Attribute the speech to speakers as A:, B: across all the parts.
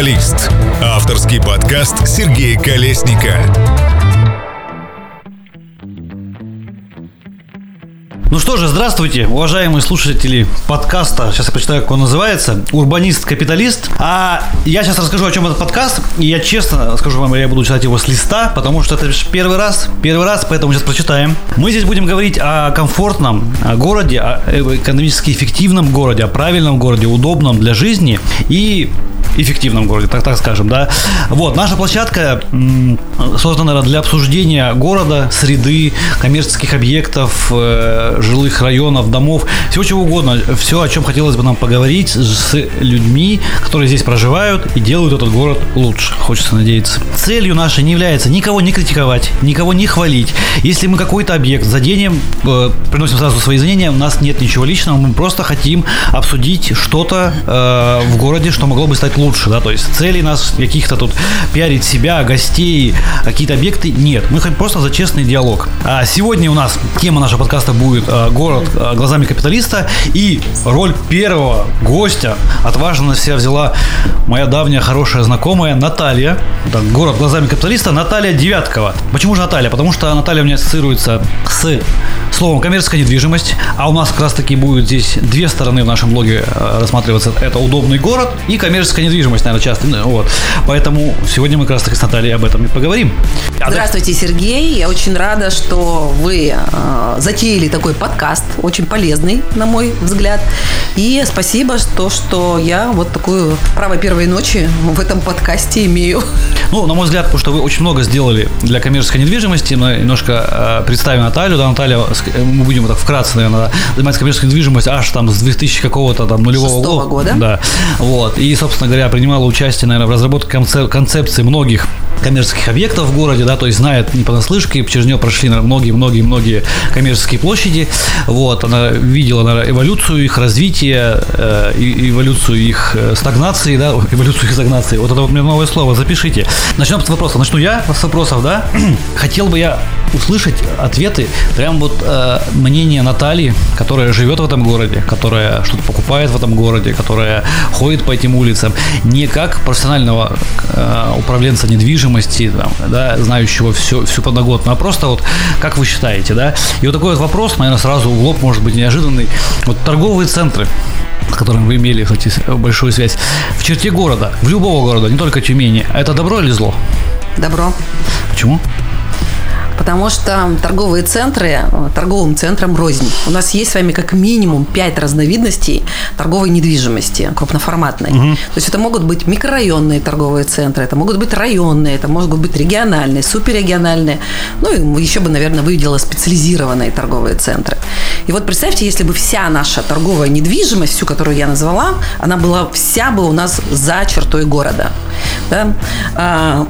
A: Капиталист. Авторский подкаст Сергея Колесника.
B: Ну что же, здравствуйте, уважаемые слушатели подкаста. Сейчас я прочитаю, как он называется. Урбанист-капиталист. А я сейчас расскажу, о чем этот подкаст. И я честно скажу вам, я буду читать его с листа, потому что это первый раз. Первый раз, поэтому сейчас прочитаем. Мы здесь будем говорить о комфортном городе, о экономически эффективном городе, о правильном городе, удобном для жизни и эффективном городе, так, так скажем, да. Вот, наша площадка создана для обсуждения города, среды, коммерческих объектов, э, жилых районов, домов, всего чего угодно. Все, о чем хотелось бы нам поговорить с людьми, которые здесь проживают и делают этот город лучше, хочется надеяться. Целью нашей не является никого не критиковать, никого не хвалить. Если мы какой-то объект заденем, э, приносим сразу свои извинения, у нас нет ничего личного, мы просто хотим обсудить что-то э, в городе, что могло бы стать лучше, да, то есть целей нас каких-то тут пиарить себя, гостей, какие-то объекты нет. Мы хотим просто за честный диалог. А сегодня у нас тема нашего подкаста будет э, город э, глазами капиталиста и роль первого гостя отважно на себя взяла моя давняя хорошая знакомая Наталья. Так, город глазами капиталиста Наталья Девяткова. Почему же Наталья? Потому что Наталья у меня ассоциируется с словом коммерческая недвижимость, а у нас как раз таки будет здесь две стороны в нашем блоге э, рассматриваться. Это удобный город и коммерческая недвижимость, наверное, часто. Вот. Поэтому сегодня мы как раз таки с Натальей об этом и поговорим.
C: Здравствуйте, Сергей. Я очень рада, что вы э, затеяли такой подкаст, очень полезный, на мой взгляд. И спасибо, что, что я вот такую право первой ночи в этом подкасте имею.
B: Ну, на мой взгляд, потому что вы очень много сделали для коммерческой недвижимости. Мы немножко э, представим Наталью. Да, Наталья, мы будем так вкратце, наверное, заниматься коммерческой недвижимостью аж там с 2000 какого-то там нулевого года.
C: года.
B: Да. Вот. И, собственно говоря, принимала участие, наверное, в разработке концепции многих коммерческих объектов в городе, да, то есть знает не понаслышке, через нее прошли многие-многие-многие коммерческие площади, вот, она видела наверное, эволюцию их развития, э, эволюцию их э, стагнации, да, эволюцию их стагнации, вот это вот мне новое слово, запишите. Начнем с вопроса, начну я с вопросов, да, хотел бы я услышать ответы, прям вот э, мнение Натальи, которая живет в этом городе, которая что-то покупает в этом городе, которая ходит по этим улицам, не как профессионального э, управленца недвижимости, там, да, знающего все, всю подноготную, а просто вот как вы считаете, да? И вот такой вот вопрос, наверное, сразу в лоб может быть неожиданный. Вот торговые центры, с которым вы имели, кстати, большую связь, в черте города, в любого города, не только Тюмени, это добро или зло?
C: Добро.
B: Почему?
C: Потому что торговые центры, э, торговым центрам рознь. У нас есть с вами как минимум 5 разновидностей торговой недвижимости крупноформатной. Угу. То есть это могут быть микрорайонные торговые центры, это могут быть районные, это могут быть региональные, суперрегиональные. Ну и еще бы, наверное, выделила специализированные торговые центры. И вот представьте, если бы вся наша торговая недвижимость, всю, которую я назвала, она была вся бы у нас за чертой города. Да?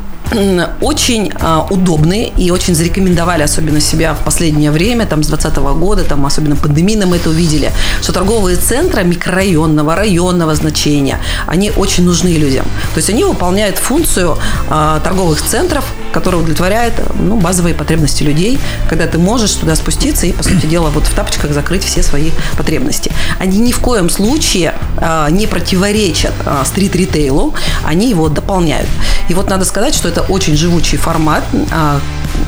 C: Очень а, удобные и очень зарекомендовали особенно себя в последнее время, там с 2020 года, там особенно пандемийно мы это увидели, что торговые центры микрорайонного, районного значения, они очень нужны людям. То есть они выполняют функцию а, торговых центров, которая удовлетворяет ну, базовые потребности людей, когда ты можешь туда спуститься и, по сути дела, вот в тапочках закрыть все свои потребности. Они ни в коем случае а, не противоречат а, стрит-ритейлу, они его дополняют. И вот надо сказать, что это это очень живучий формат а,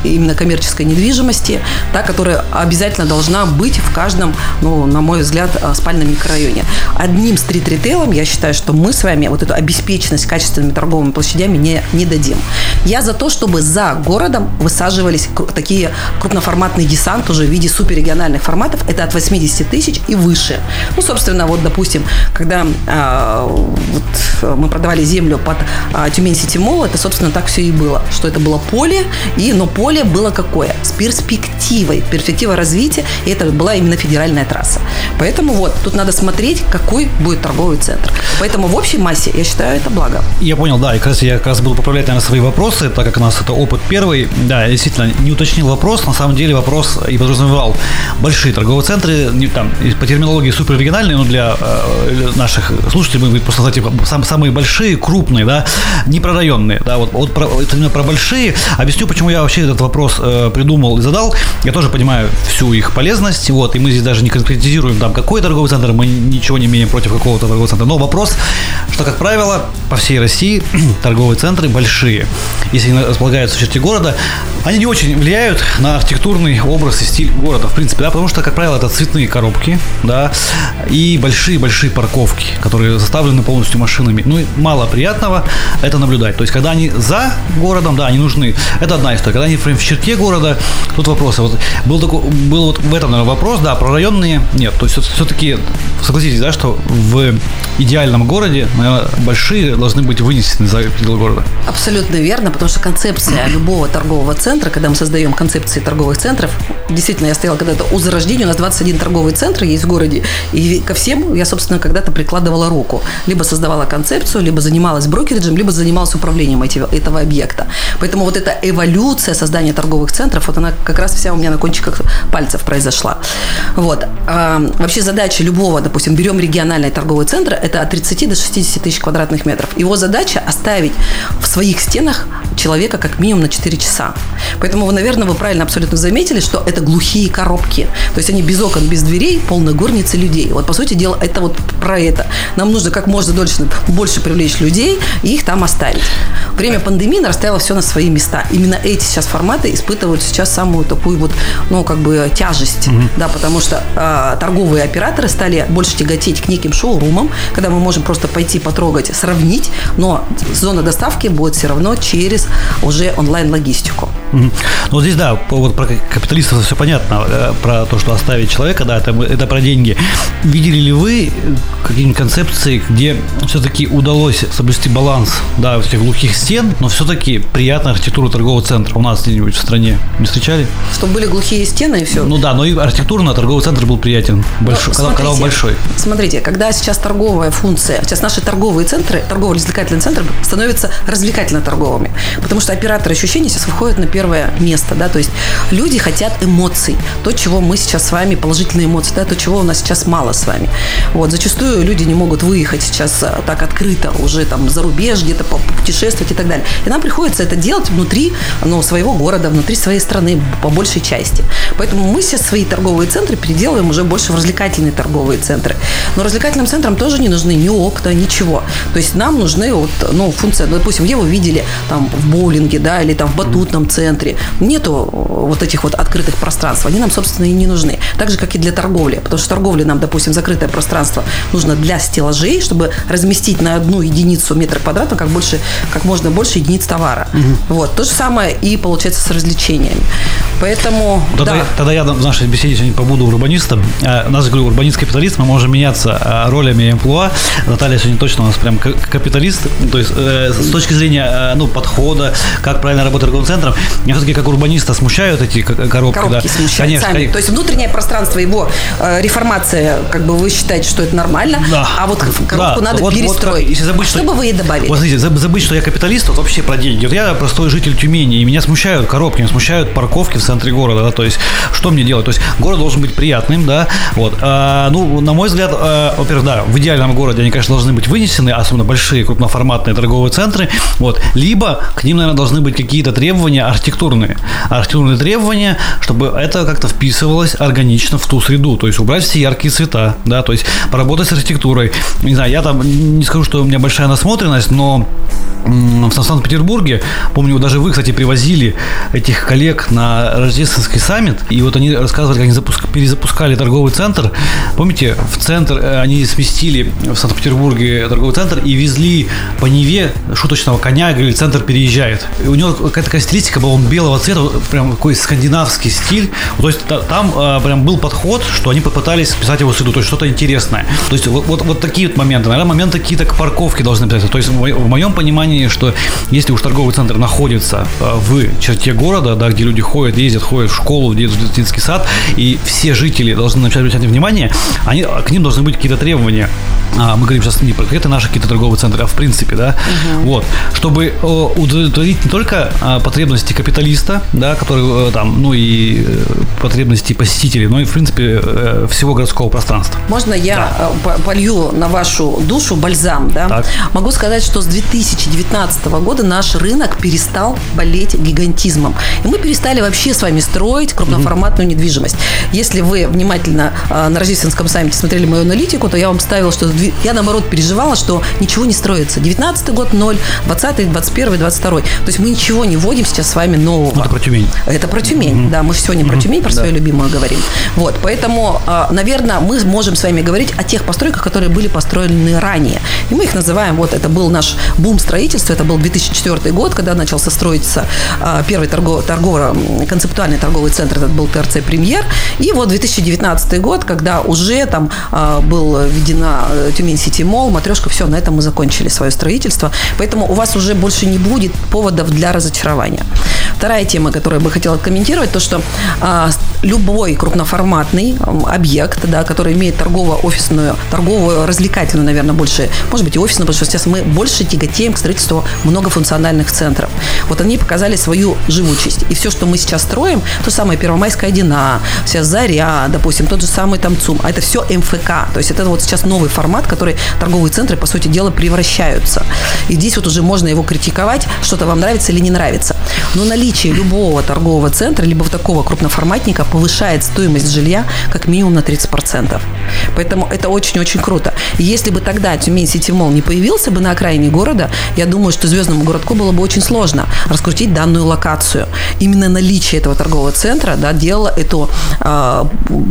C: именно коммерческой недвижимости, да, которая обязательно должна быть в каждом, ну, на мой взгляд, а, спальном микрорайоне. Одним стрит-ритейлом я считаю, что мы с вами вот эту обеспеченность качественными торговыми площадями не, не дадим. Я за то, чтобы за городом высаживались такие крупноформатный десант уже в виде суперрегиональных форматов. Это от 80 тысяч и выше. Ну, собственно, вот, допустим, когда э, вот, мы продавали землю под э, Тюмень Сити Молл, это, собственно, так все и было. Что это было поле, и, но поле было какое? С перспективой, перспектива развития, и это была именно федеральная трасса. Поэтому вот, тут надо смотреть, какой будет торговый центр. Поэтому в общей массе, я считаю, это благо.
B: Я понял, да, и как раз я как раз буду поправлять, наверное, свои вопросы, так как у нас это опыт первый. Да, я действительно не уточнил вопрос, на самом деле вопрос и подразумевал большие торговые центры, там, по терминологии суперрегиональные, но для э, наших слушателей мы просто сказать, типа, сам, самые большие, крупные, да, не прорайонные, да, вот, вот про, это именно про большие. Объясню, почему я вообще вообще этот вопрос э, придумал и задал, я тоже понимаю всю их полезность, вот, и мы здесь даже не конкретизируем там, какой торговый центр, мы ничего не имеем против какого-то торгового центра, но вопрос, что, как правило, по всей России торговые центры большие. Если они располагаются в черте города, они не очень влияют на архитектурный образ и стиль города, в принципе, да, потому что, как правило, это цветные коробки, да, и большие-большие парковки, которые заставлены полностью машинами. Ну и мало приятного это наблюдать. То есть, когда они за городом, да, они нужны. Это одна история. Когда они прям в черте города, тут вопросы. Вот был такой, был вот в этом, наверное, вопрос, да, про районные нет. То есть, все-таки, согласитесь, да, что в идеальном городе, наверное, большие должны быть вынесены за пределы города.
C: Абсолютно верно, потому что концепция любого торгового центра, когда мы создаем концепции торговых центров, действительно, я стояла когда-то у зарождения, у нас 21 торговый центр есть в городе, и ко всем я, собственно, когда-то прикладывала руку. Либо создавала концепцию, либо занималась брокериджем, либо занималась управлением этого объекта. Поэтому вот эта эволюция создания торговых центров, вот она как раз вся у меня на кончиках пальцев произошла. Вот. А, вообще задача любого, допустим, берем региональный торговый центр, это от 30 до 60 тысяч квадратных метров. Его задача оставить в своих стенах человека как минимум на 4 часа. Поэтому, вы, наверное, вы правильно абсолютно заметили, что это глухие коробки. То есть они без окон, без дверей, полная горница людей. Вот, по сути дела, это вот про это. Нам нужно как можно дольше, больше привлечь людей и их там оставить. Время пандемии расставило все на свои места. Именно эти сейчас форматы испытывают сейчас самую такую вот, ну, как бы тяжесть, угу. да, потому что э, торговые операторы стали больше тяготеть к неким шоурумам, когда мы можем просто пойти потрогать, сравнить, но зона доставки будет все равно через уже онлайн-логистику.
B: Ну, вот здесь, да, вот про капиталистов все понятно, э, про то, что оставить человека, да, это, это про деньги. Видели ли вы какие-нибудь концепции, где все-таки удалось соблюсти баланс, да, этих глухих стен, но все-таки приятная архитектура торгового центра у нас где-нибудь в стране? Не встречали?
C: Чтобы были глухие стены и все?
B: Ну да, но и архитектурно торговый центр был приятен, большой, ну, когда, когда он большой.
C: Смотрите, когда сейчас торговая функция, сейчас наши торговые центры, торгово-развлекательные центры становятся развлекательно-торговыми, потому что операторы ощущений сейчас выходят на первое место, да, то есть люди хотят эмоций, то, чего мы сейчас с вами, положительные эмоции, да, то, чего у нас сейчас мало с вами. Вот, зачастую люди не могут выехать сейчас а, так открыто уже там за рубеж, где-то путешествовать и так далее. И нам приходится это делать внутри ну, своего города, внутри своей страны, по большей части. Поэтому мы сейчас свои торговые центры переделываем уже больше в развлекательные торговые центры. Но развлекательным центрам тоже не нужны ни окна, ничего. То есть нам нужны вот, ну, функция, ну, допустим, где вы видели там в боулинге, да, или там в батутном центре. Нету вот этих вот открытых пространств. Они нам, собственно, и не нужны. Так же, как и для торговли. Потому что торговли нам, допустим, закрытое пространство нужно для стеллажей, чтобы разместить на одну единицу метра квадратного как, больше, как можно больше единиц товара. Угу. Вот. То же самое и получается с развлечениями. Поэтому,
B: тогда, да. тогда я в нашей беседе сегодня побуду урбанистом. У нас, говорю, урбанист-капиталист, мы можем меняться а, ролями и амплуа. Наталья сегодня точно у нас прям капиталист. То есть э, с точки зрения э, ну, подхода, как правильно работать торговым центром, меня все-таки как урбаниста смущают эти коробки.
C: Коробки да. смущают конечно, сами. То есть внутреннее пространство, его э, реформация, как бы вы считаете, что это нормально, да. а вот коробку да. надо вот, перестроить. Вот, если забыть, а что, что бы вы ей добавили?
B: Вот смотрите, забыть, что я капиталист, вот вообще про деньги. Вот я простой житель Тюмени, и меня смущают коробки, меня смущают парковки в центре города, да, то есть что мне делать? То есть город должен быть приятным, да, вот. А, ну, на мой взгляд, а, во-первых, да, в идеальном городе они, конечно, должны быть вынесены, особенно большие крупноформатные торговые центры, вот. Либо к ним, наверное, должны быть какие-то требования архитектурные, архитектурные требования, чтобы это как-то вписывалось органично в ту среду, то есть убрать все яркие цвета, да, то есть поработать с архитектурой. Не знаю, я там не скажу, что у меня большая насмотренность, но в Санкт-Петербурге, помню, даже вы, кстати, привозили этих коллег на рождественский саммит, и вот они рассказывали, как они запуск... перезапускали торговый центр. Помните, в центр э, они сместили в Санкт-Петербурге торговый центр и везли по Неве шуточного коня, говорили, центр переезжает. И у него какая-то такая стилистика была, он белого цвета, прям такой скандинавский стиль. То есть там э, прям был подход, что они попытались писать его среду, то есть что-то интересное. То есть вот, вот, вот такие вот моменты. Наверное, моменты какие-то к парковке должны писать. То есть в моем понимании понимании, что если уж торговый центр находится э, в черте города, да, где люди ходят, ездят, ходят в школу, в детский сад, и все жители должны начать обращать внимание, они, к ним должны быть какие-то требования а, мы говорим сейчас не про это наши какие-то торговые центры, а в принципе, да, угу. вот, чтобы удовлетворить не только а, потребности капиталиста, да, который э, там, ну и э, потребностей посетителей, но и, в принципе, э, всего городского пространства.
C: Можно я да. полью на вашу душу бальзам, да? Так. Могу сказать, что с 2019 года наш рынок перестал болеть гигантизмом. И мы перестали вообще с вами строить крупноформатную mm-hmm. недвижимость. Если вы внимательно на рождественском саммите смотрели мою аналитику, то я вам ставила, что я, наоборот, переживала, что ничего не строится. 19 год – ноль, 20 21 22 То есть мы ничего не вводим сейчас с вами нового.
B: Это про Тюмень.
C: Это про Тюмень, mm-hmm. да. Мы сегодня mm-hmm. про Тюмень, про да. свою любимую говорим. Вот, поэтому, а, наверное, мы можем с вами говорить о тех постройках, которые были построены ранее. И мы их называем, вот это был наш бум строительства, это был 2004 год, когда начался строиться а, первый торговый, торговый, концептуальный торговый центр, этот был ТРЦ «Премьер». И вот 2019 год, когда уже там а, был введена э, Тюмень Сити Молл, матрешка, все, на этом мы закончили свое строительство. Поэтому у вас уже больше не будет поводов для разочарования. Вторая тема, которую я бы хотела комментировать, то, что а, любой крупноформатный объект, да, который имеет торгово-офисную, торговую, развлекательную, наверное, больше, может быть, и офисную, потому что сейчас мы больше тяготеем к строительству многофункциональных центров. Вот они показали свою живучесть. И все, что мы сейчас строим, то самое Первомайская Дина, вся Заря, допустим, тот же самый там ЦУМ, а это все МФК. То есть это вот сейчас новый формат, который торговые центры, по сути дела, превращаются. И здесь вот уже можно его критиковать, что-то вам нравится или не нравится. Но наличие любого торгового центра, либо такого крупноформатника повышает стоимость жилья как минимум на 30%. Поэтому это очень-очень круто. Если бы тогда Тюмень Сити Молл не появился бы на окраине города, я думаю, что звездному городку было бы очень сложно раскрутить данную локацию. Именно наличие этого торгового центра да, делало эту э,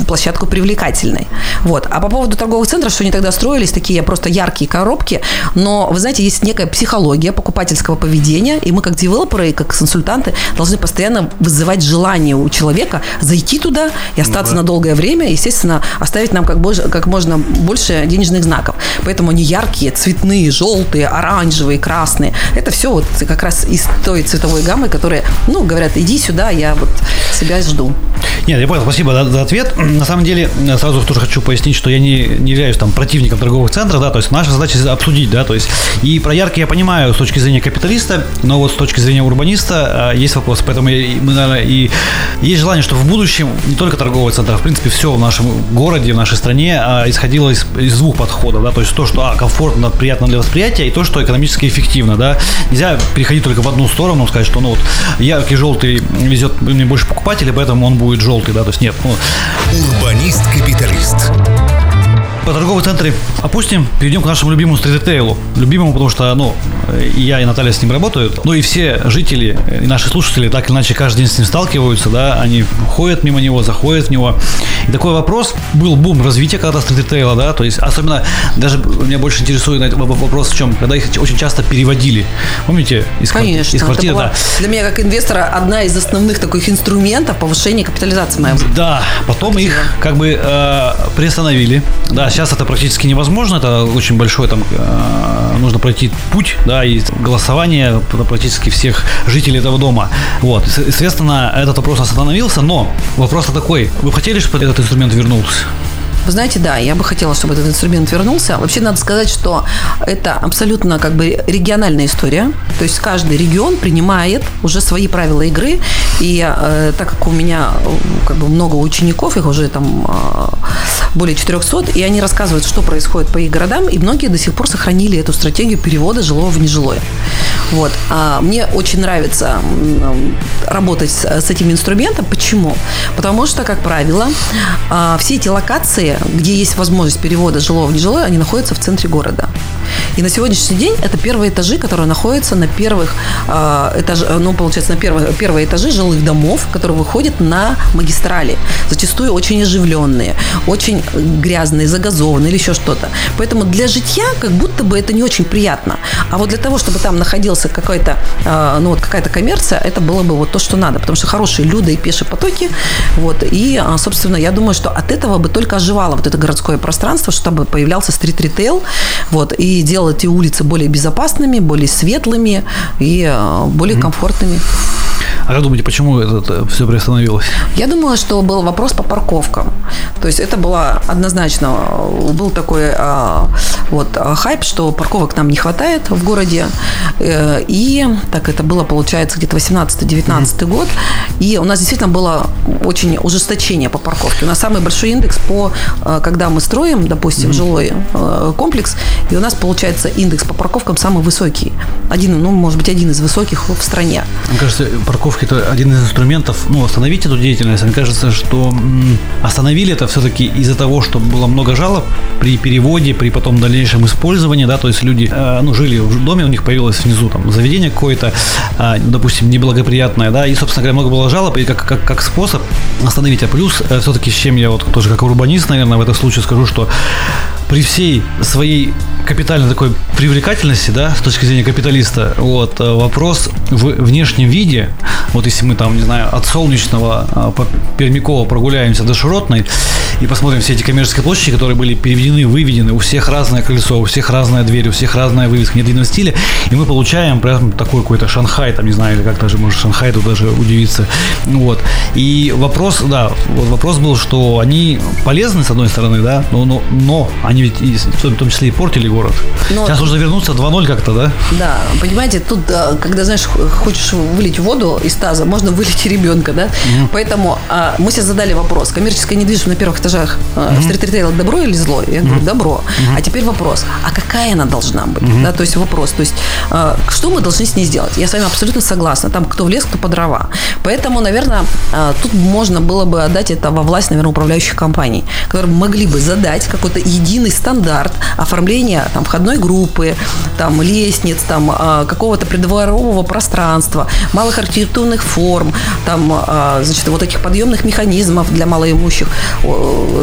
C: площадку привлекательной. Вот. А по поводу торговых центров, что они тогда строились, такие просто яркие коробки, но, вы знаете, есть некая психология покупательского поведения, и мы как девелоперы и как консультанты должны постоянно вызывать желание у человека зайти туда и остаться ну, да. на долгое время, естественно, оставить нам как, больше, как можно больше денежных знаков. Поэтому они яркие, цветные, желтые, оранжевые, красные. Это все вот как раз из той цветовой гаммы, которая, ну, говорят, иди сюда, я вот себя жду.
B: Нет, я понял, спасибо за, за ответ. На самом деле, сразу тоже хочу пояснить, что я не, не являюсь там противником торговых центров, да, то есть наша задача обсудить, да, то есть и про яркие я понимаю с точки зрения капиталиста, но вот с точки зрения урбаниста а, есть вопрос, поэтому мы, наверное, и есть желание, чтобы в будущем не только торговые центры, а в принципе все в нашем городе, в нашей стране а, исходило из, из двух подходов, да, то есть то, что а, комфортно, приятно для восприятия, и то, что экономически эффективно, да. Нельзя переходить только в одну сторону, сказать, что ну вот яркий желтый везет мне больше покупателей, поэтому он будет желтый, да, то есть нет. Ну.
A: Урбанист-капиталист.
B: По торговые центры опустим, перейдем к нашему любимому стрит-ритейлу. Любимому, потому что, ну, и я, и Наталья с ним работают. Ну и все жители и наши слушатели так или иначе каждый день с ним сталкиваются, да, они ходят мимо него, заходят в него. И такой вопрос, был бум развития когда стрит-ритейла, да, то есть особенно, даже меня больше интересует вопрос в чем, когда их очень часто переводили. Помните?
C: Из, Конечно, из квартиры, да. Для меня как инвестора одна из основных таких инструментов повышения капитализации моей.
B: Да, потом Актива. их как бы э, приостановили, да, сейчас это практически невозможно, это очень большой там э, нужно пройти путь, да, и голосование практически всех жителей этого дома. Вот, соответственно, этот вопрос остановился, но вопрос такой, вы хотели, чтобы этот инструмент вернулся?
C: Вы знаете, да, я бы хотела, чтобы этот инструмент вернулся. Вообще надо сказать, что это абсолютно как бы региональная история. То есть каждый регион принимает уже свои правила игры. И э, так как у меня как бы много учеников, их уже там э, более 400, и они рассказывают, что происходит по их городам, и многие до сих пор сохранили эту стратегию перевода жилого в нежилое. Вот. А мне очень нравится работать с, с этим инструментом. Почему? Потому что, как правило, а, все эти локации, где есть возможность перевода жилого в нежилое, они находятся в центре города. И на сегодняшний день это первые этажи, которые находятся на первых э, этаж, ну, получается, на первых, первые этажи жилых домов, которые выходят на магистрали. Зачастую очень оживленные, очень грязные, загазованные или еще что-то. Поэтому для житья как будто бы это не очень приятно. А вот для того, чтобы там находился какой-то, э, ну, вот какая-то коммерция, это было бы вот то, что надо. Потому что хорошие люди и пешие потоки. Вот, и, собственно, я думаю, что от этого бы только оживало вот это городское пространство, чтобы появлялся стрит-ритейл, вот, и делал эти улицы более безопасными, более светлыми и э, более комфортными.
B: А как думаете, почему это все приостановилось?
C: Я думала, что был вопрос по парковкам. То есть это было однозначно, был такой а, вот хайп, что парковок нам не хватает в городе. Э, и так это было, получается, где-то 18-19 mm-hmm. год. И у нас действительно было очень ужесточение по парковке. У нас самый большой индекс по, э, когда мы строим, допустим, mm-hmm. жилой э, комплекс, и у нас получается индекс по парковкам самый высокий. Один, ну, может быть, один из высоких в стране.
B: Мне кажется, парковки это один из инструментов, ну, остановить эту деятельность. Мне кажется, что остановили это все-таки из-за того, что было много жалоб при переводе, при потом дальнейшем использовании, да, то есть люди, э, ну, жили в доме, у них появилось внизу там заведение какое-то, э, допустим, неблагоприятное, да, и, собственно говоря, много было жалоб, и как, как, как способ остановить. А плюс, э, все-таки, с чем я вот тоже как урбанист, наверное, в этом случае скажу, что при всей своей капитальной такой привлекательности, да, с точки зрения капиталиста, вот, э, вопрос в внешнем виде, вот если мы там, не знаю, от Солнечного а, по Пермякова прогуляемся до Широтной и посмотрим все эти коммерческие площади, которые были переведены, выведены, у всех разное колесо, у всех разная дверь, у всех разная вывеска, нет единого стиля, и мы получаем прям такой какой-то Шанхай, там, не знаю, или как даже, может, Шанхай тут даже удивиться, вот. И вопрос, да, вот вопрос был, что они полезны, с одной стороны, да, но, но, но они ведь и, в том числе и портили город. Но... Сейчас нужно вернуться 2-0 как-то, да?
C: Да, понимаете, тут, когда, знаешь, хочешь вылить воду из таза, можно вылить ребенка, да? Угу. Поэтому а, мы себе задали вопрос. Коммерческая недвижимость на первых этажах а, угу. стрит-ритейл добро или зло? Я говорю, угу. добро. Угу. А теперь вопрос, а какая она должна быть? Угу. Да, то есть вопрос, то есть а, что мы должны с ней сделать? Я с вами абсолютно согласна. Там кто в лес, кто по дрова. Поэтому, наверное, а, тут можно было бы отдать это во власть, наверное, управляющих компаний, которые могли бы задать какой-то единый стандарт оформления там, входной группы, там, лестниц, там, а, какого-то придворового пространства, малых архитектурных форм, там, а, значит, вот этих подъемных механизмов для малоимущих,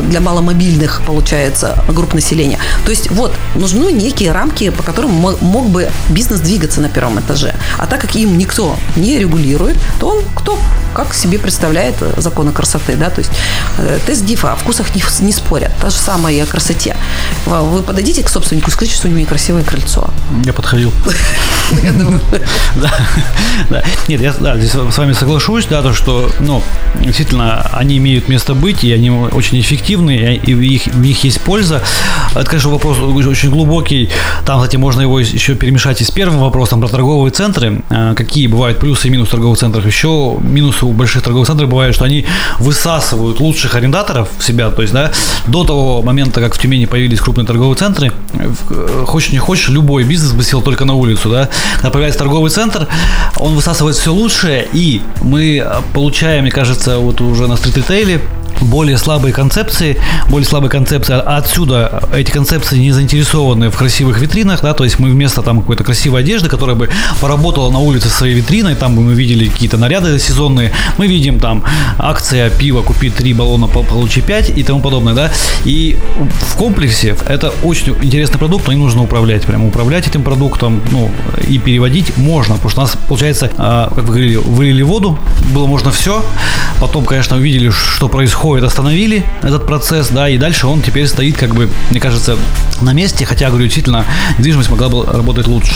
C: для маломобильных, получается, групп населения. То есть вот нужны некие рамки, по которым мог бы бизнес двигаться на первом этаже. А так как им никто не регулирует, то он кто как себе представляет законы красоты, да, то есть э, тест ДИФа о вкусах не, не спорят, та же самая и о красоте. Вы подойдите к собственнику и скажите, что у него некрасивое крыльцо.
B: Я подходил. Да. Нет, я с вами соглашусь, да, то, что, ну, действительно, они имеют место быть, и они очень эффективны, и в них есть польза. Это, конечно, вопрос очень глубокий. Там, кстати, можно его еще перемешать и с первым вопросом про торговые центры. А, какие бывают плюсы и минусы торговых центров? Еще минусы у больших торговых центров бывают, что они высасывают лучших арендаторов в себя. То есть, да, до того момента, как в Тюмени появились крупные торговые центры, хочешь не хочешь, любой бизнес бы сел только на улицу, да. Когда появляется торговый центр, он высасывает все лучшее, и мы получаем, мне кажется, вот уже на стрит-ритейле более слабые концепции, более слабые концепции, а отсюда эти концепции не заинтересованы в красивых витринах, да, то есть мы вместо там какой-то красивой одежды, которая бы поработала на улице своей витриной, там бы мы видели какие-то наряды сезонные, мы видим там акция пива, купи три баллона, получи 5 и тому подобное, да, и в комплексе это очень интересный продукт, но не нужно управлять, прямо управлять этим продуктом, ну, и переводить можно, потому что у нас, получается, а, как вы говорили, вылили воду, было можно все, потом, конечно, увидели, что происходит, происходит, остановили этот процесс, да, и дальше он теперь стоит, как бы, мне кажется, на месте, хотя, говорю, действительно, недвижимость могла бы работать лучше.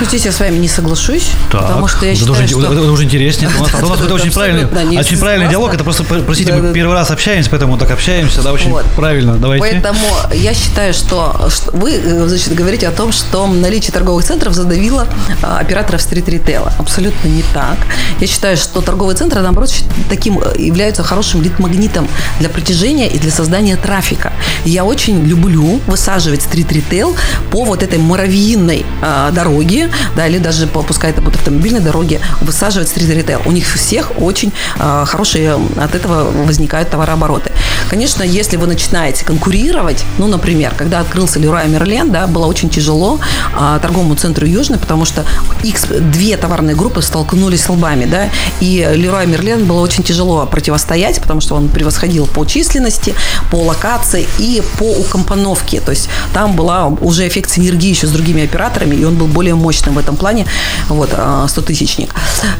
C: Ну, здесь я с вами не соглашусь,
B: так,
C: потому что я
B: это
C: считаю,
B: уже,
C: что...
B: Это, это уже интереснее. У нас, у нас это очень правильный, очень правильный диалог. Это просто, простите, мы первый раз общаемся, поэтому так общаемся, да, очень правильно. Давайте.
C: Поэтому я считаю, что вы, э, значит, говорите о том, что наличие торговых центров задавило а, операторов стрит-ритейла. Абсолютно не так. Я считаю, что торговые центры, наоборот, таким э, являются хорошим лид-магнитом для притяжения и для создания трафика. Я очень люблю высаживать стрит-ритейл по вот этой муравьиной э, дороге, да, или даже по, пускай это будет автомобильной дороге, высаживать стрит-ритейл. У них всех очень э, хорошие от этого возникают товарообороты. Конечно, если вы начинаете конкурировать, ну, например, когда открылся Леруа Мерлен, да, было очень тяжело э, торговому центру Южный, потому что X, две товарные группы столкнулись лбами, да, и Леруа Мерлен было очень тяжело противостоять, потому что он превосходил по численности, по локации и по укомпоновке. То есть там была уже эффект синергии еще с другими операторами, и он был более мощным в этом плане, вот, 100-тысячник.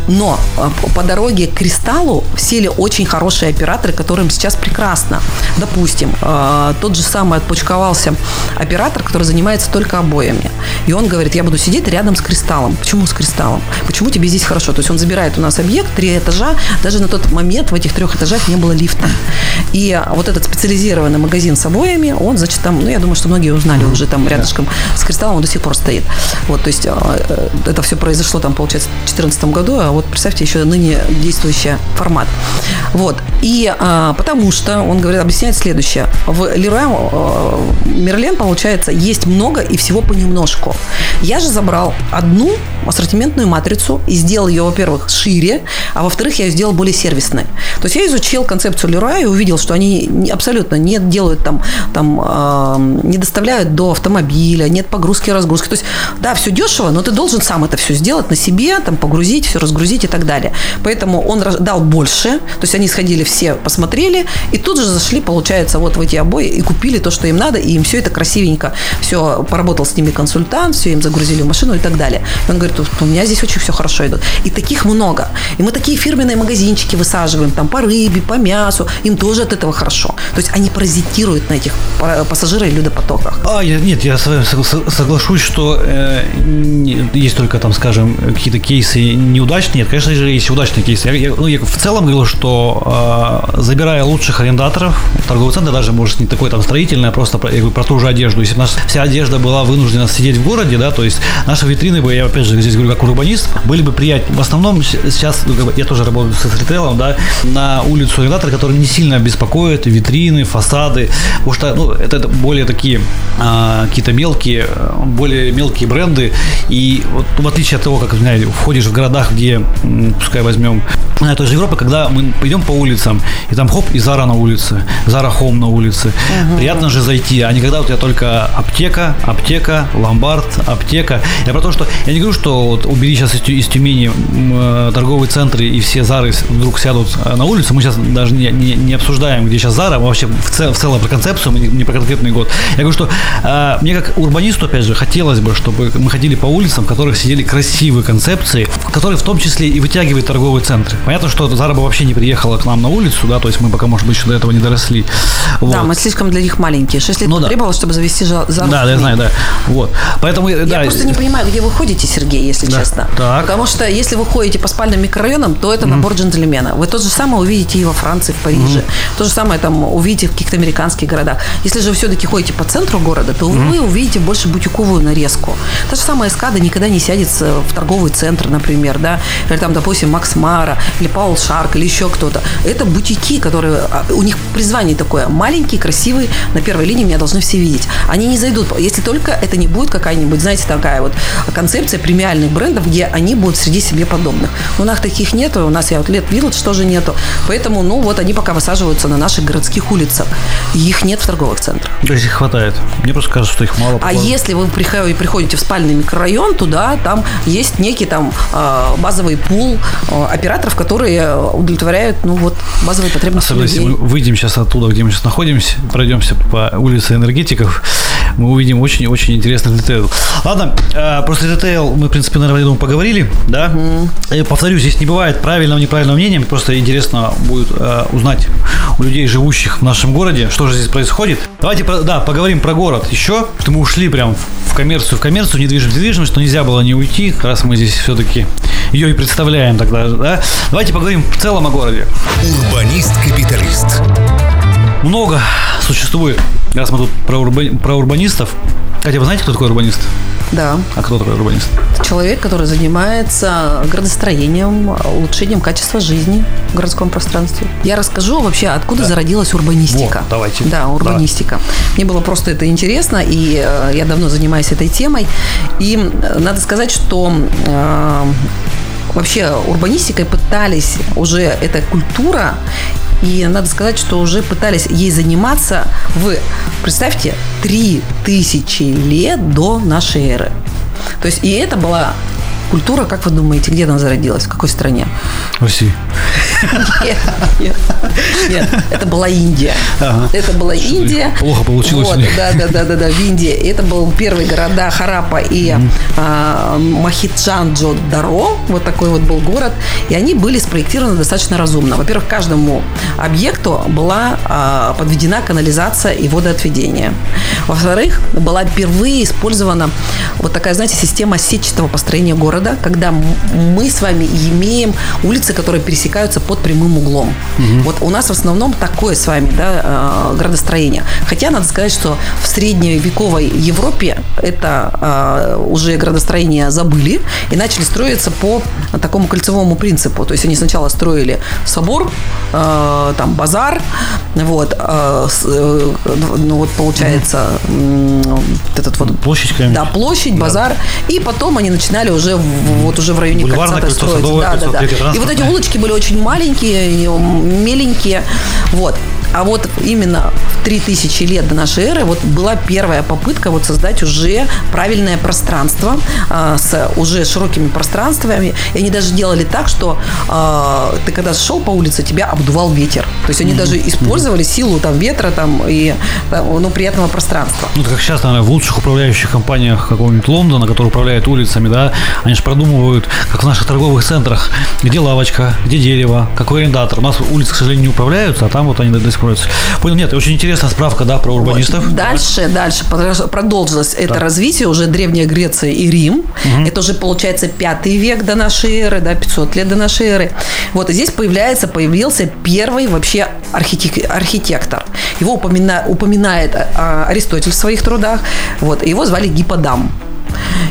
C: Но а, по дороге к Кристаллу сели очень хорошие операторы, которым сейчас прекрасно. Допустим, э, тот же самый отпочковался оператор, который занимается только обоями. И он говорит, я буду сидеть рядом с кристаллом. Почему с кристаллом? Почему тебе здесь хорошо? То есть он забирает у нас объект, три этажа. Даже на тот момент в этих трех этажах не было лифта. И вот этот специализированный магазин с обоями, он, значит, там, ну, я думаю, что многие узнали уже там рядышком с кристаллом, он до сих пор стоит. Вот, то есть э, это все произошло там, получается, в 2014 году, а вот представьте, еще ныне действующий формат. Вот. И а, потому что, он говорит, объясняет следующее. В Леруа э, Мерлен, получается, есть много и всего понемножку. Я же забрал одну ассортиментную матрицу и сделал ее, во-первых, шире, а во-вторых, я ее сделал более сервисной. То есть я изучил концепцию Леруа и увидел, что они абсолютно не делают там, там э, не доставляют до автомобиля, нет погрузки и разгрузки. То есть, да, все дешево, но ты должен сам это все сделать на себе, там погрузить, все разгрузить и так далее. Поэтому он дал больше, то есть они сходили все, посмотрели, и тут же зашли, получается, вот в эти обои и купили то, что им надо, и им все это красивенько, все, поработал с ними консультант, все им загрузили в машину и так далее. И он говорит, у меня здесь очень все хорошо идет. И таких много. И мы такие фирменные магазинчики высаживаем, там, по рыбе, по мясу, им тоже от этого хорошо. То есть они паразитируют на этих пассажирах и людопотоках.
B: А, я, нет, я с вами соглашусь, что э, есть только там, скажем, какие-то кейсы неудачные. Нет, конечно же, есть удачные кейсы. Я, я, ну, я в целом говорил, что э, забирая лучших арендаторов, торговый центр даже, может, не такой там строительный, а просто я говорю, про ту же одежду. Если бы наша вся одежда была вынуждена сидеть в городе, да, то есть наши витрины бы, я опять же здесь говорю как урбанист, были бы приятнее. В основном сейчас, ну, как бы, я тоже работаю с ритейлом, да, на улицу арендатор, который не сильно беспокоит, витрины, фасады, потому что, ну, это, это более такие а, какие-то мелкие, более мелкие бренды, и вот в отличие от того, как, знаете, входишь в городах, где, пускай возьмем, на той же Европе, когда мы идем по улицам, и там хоп, и Зара на улице, Зара Хом на улице. Угу. Приятно же зайти, а не когда у тебя только аптека, аптека, ломбард, аптека. Я про то, что я не говорю, что вот убери сейчас из, из Тюмени э, торговые центры и все Зары вдруг сядут э, на улицу. Мы сейчас даже не, не, не обсуждаем, где сейчас Зара, вообще в, цел, в целом про концепцию, не, не про конкретный год. Я говорю, что э, мне как урбанисту, опять же, хотелось бы, чтобы мы ходили по улицам, в которых сидели красивые концепции, которые в том числе и вытягивают торговые центры. Понятно, что Зара бы вообще не приехала к нам на улицу, да, то есть мы пока, может быть, еще до этого не доросли.
C: Вот. Да, мы слишком для них маленькие. Шесть лет ну, да. требовалось, чтобы завести Зару.
B: Да, да, я знаю, да. Вот. Поэтому,
C: я
B: да.
C: просто не понимаю, где вы ходите, Сергей, если да. честно. Так. Потому что если вы ходите по спальным микрорайонам, то это mm-hmm. набор джентльмена. Вы то же самое увидите и во Франции, в Париже. Mm-hmm. То же самое там увидите в каких-то американских городах. Если же вы все-таки ходите по центру города, то mm-hmm. вы увидите больше бутиковую нарезку. Та же самая эскада никогда не сядет в торговый центр, например, да, или там, допустим, Макс Мара, или Паул Шарк, или еще кто-то. Это бутики, которые а, у них призвание такое маленький, красивый, на первой линии меня должны все видеть. Они не зайдут, если только это не будет какая-нибудь, знаете, такая вот концепция премиальных брендов, где они будут среди себе подобных. У нас таких нет, у нас я вот лет Village тоже нету. Поэтому, ну вот они пока высаживаются на наших городских улицах. Их нет в торговых центрах.
B: То есть их хватает. Мне просто кажется, что их мало.
C: А если вы приходите в спальный микрорайон, туда там есть некий там а, базовый пул а, операторов, которые удовлетворяют, ну вот, базовые потребности
B: Особенно
C: людей.
B: если мы выйдем сейчас оттуда, где мы сейчас находимся, пройдемся по улице энергетиков, мы увидим очень-очень интересный детейл. Ладно, э, после детейл мы, в принципе, наверное, думаю, поговорили, да? Угу. повторюсь, здесь не бывает правильного и неправильного мнения, просто интересно будет э, узнать у людей, живущих в нашем городе, что же здесь происходит. Давайте, да, поговорим про город еще, что мы ушли прям в коммерцию, в коммерцию, недвижимость, недвижимость, но нельзя было не уйти, раз мы здесь все-таки ее и представляем тогда, да? Давайте поговорим в целом о городе.
A: Урбанист-капиталист.
B: Много существует, раз мы тут про, урба... про урбанистов. Хотя вы знаете, кто такой урбанист?
C: Да.
B: А кто такой урбанист?
C: Человек, который занимается градостроением, улучшением качества жизни в городском пространстве. Я расскажу вообще, откуда да. зародилась урбанистика.
B: Вот, давайте.
C: Да, урбанистика. Давай. Мне было просто это интересно, и э, я давно занимаюсь этой темой. И надо сказать, что э, вообще урбанистикой пытались уже эта культура и надо сказать, что уже пытались ей заниматься в, представьте, 3000 лет до нашей эры. То есть и это была культура, как вы думаете, где она зародилась, в какой стране?
B: В России.
C: Нет, нет, нет, это была Индия.
B: Ага.
C: Это была Индия.
B: Плохо получилось
C: Вот, да, да, да, да, да, в Индии. Это был первый города Харапа и а, Махиджанджо Даро. Вот такой вот был город. И они были спроектированы достаточно разумно. Во-первых, каждому объекту была а, подведена канализация и водоотведение. Во-вторых, была впервые использована вот такая, знаете, система сетчатого построения города, когда мы с вами имеем улицы, которые пересекаются под прямым углом. Вот у нас в основном такое с вами да, э, градостроение. Хотя надо сказать, что в средневековой Европе это э, уже градостроение забыли и начали строиться по такому кольцевому принципу. То есть они сначала строили собор, э, там базар, вот, ну вот получается вот этот вот
B: Площадь какая-нибудь.
C: да, площадь, базар. И потом они начинали уже вот уже в районе
B: Бульварное
C: кольца строить. Да, да, да. И вот эти улочки были очень маленькие, и, м, меленькие. Вот. А вот именно в 3000 лет до нашей эры вот была первая попытка вот создать уже правильное пространство а, с уже широкими пространствами. И они даже делали так, что а, ты когда шел по улице, тебя обдувал ветер. То есть они даже использовали силу там ветра там и э, ну, приятного пространства.
B: Ну, как сейчас, наверное, в лучших управляющих компаниях какого-нибудь Лондона, которые управляют улицами, да, они же продумывают, как в наших торговых центрах, где лавочка, где дерево, какой арендатор. У нас улицы, к сожалению, не управляются, а там вот они до сих пор. Понял, нет, очень интересная справка, да, про урбанистов.
C: Вот. Дальше, дальше подро- продолжилось это развитие, уже Древняя Греция и Рим. Это уже, получается, пятый век до нашей эры, да, 500 лет до нашей эры. Вот, и здесь появляется, появился первый вообще архитек- архитектор. Его упомина- упоминает а, Аристотель в своих трудах. Вот, его звали Гипподам.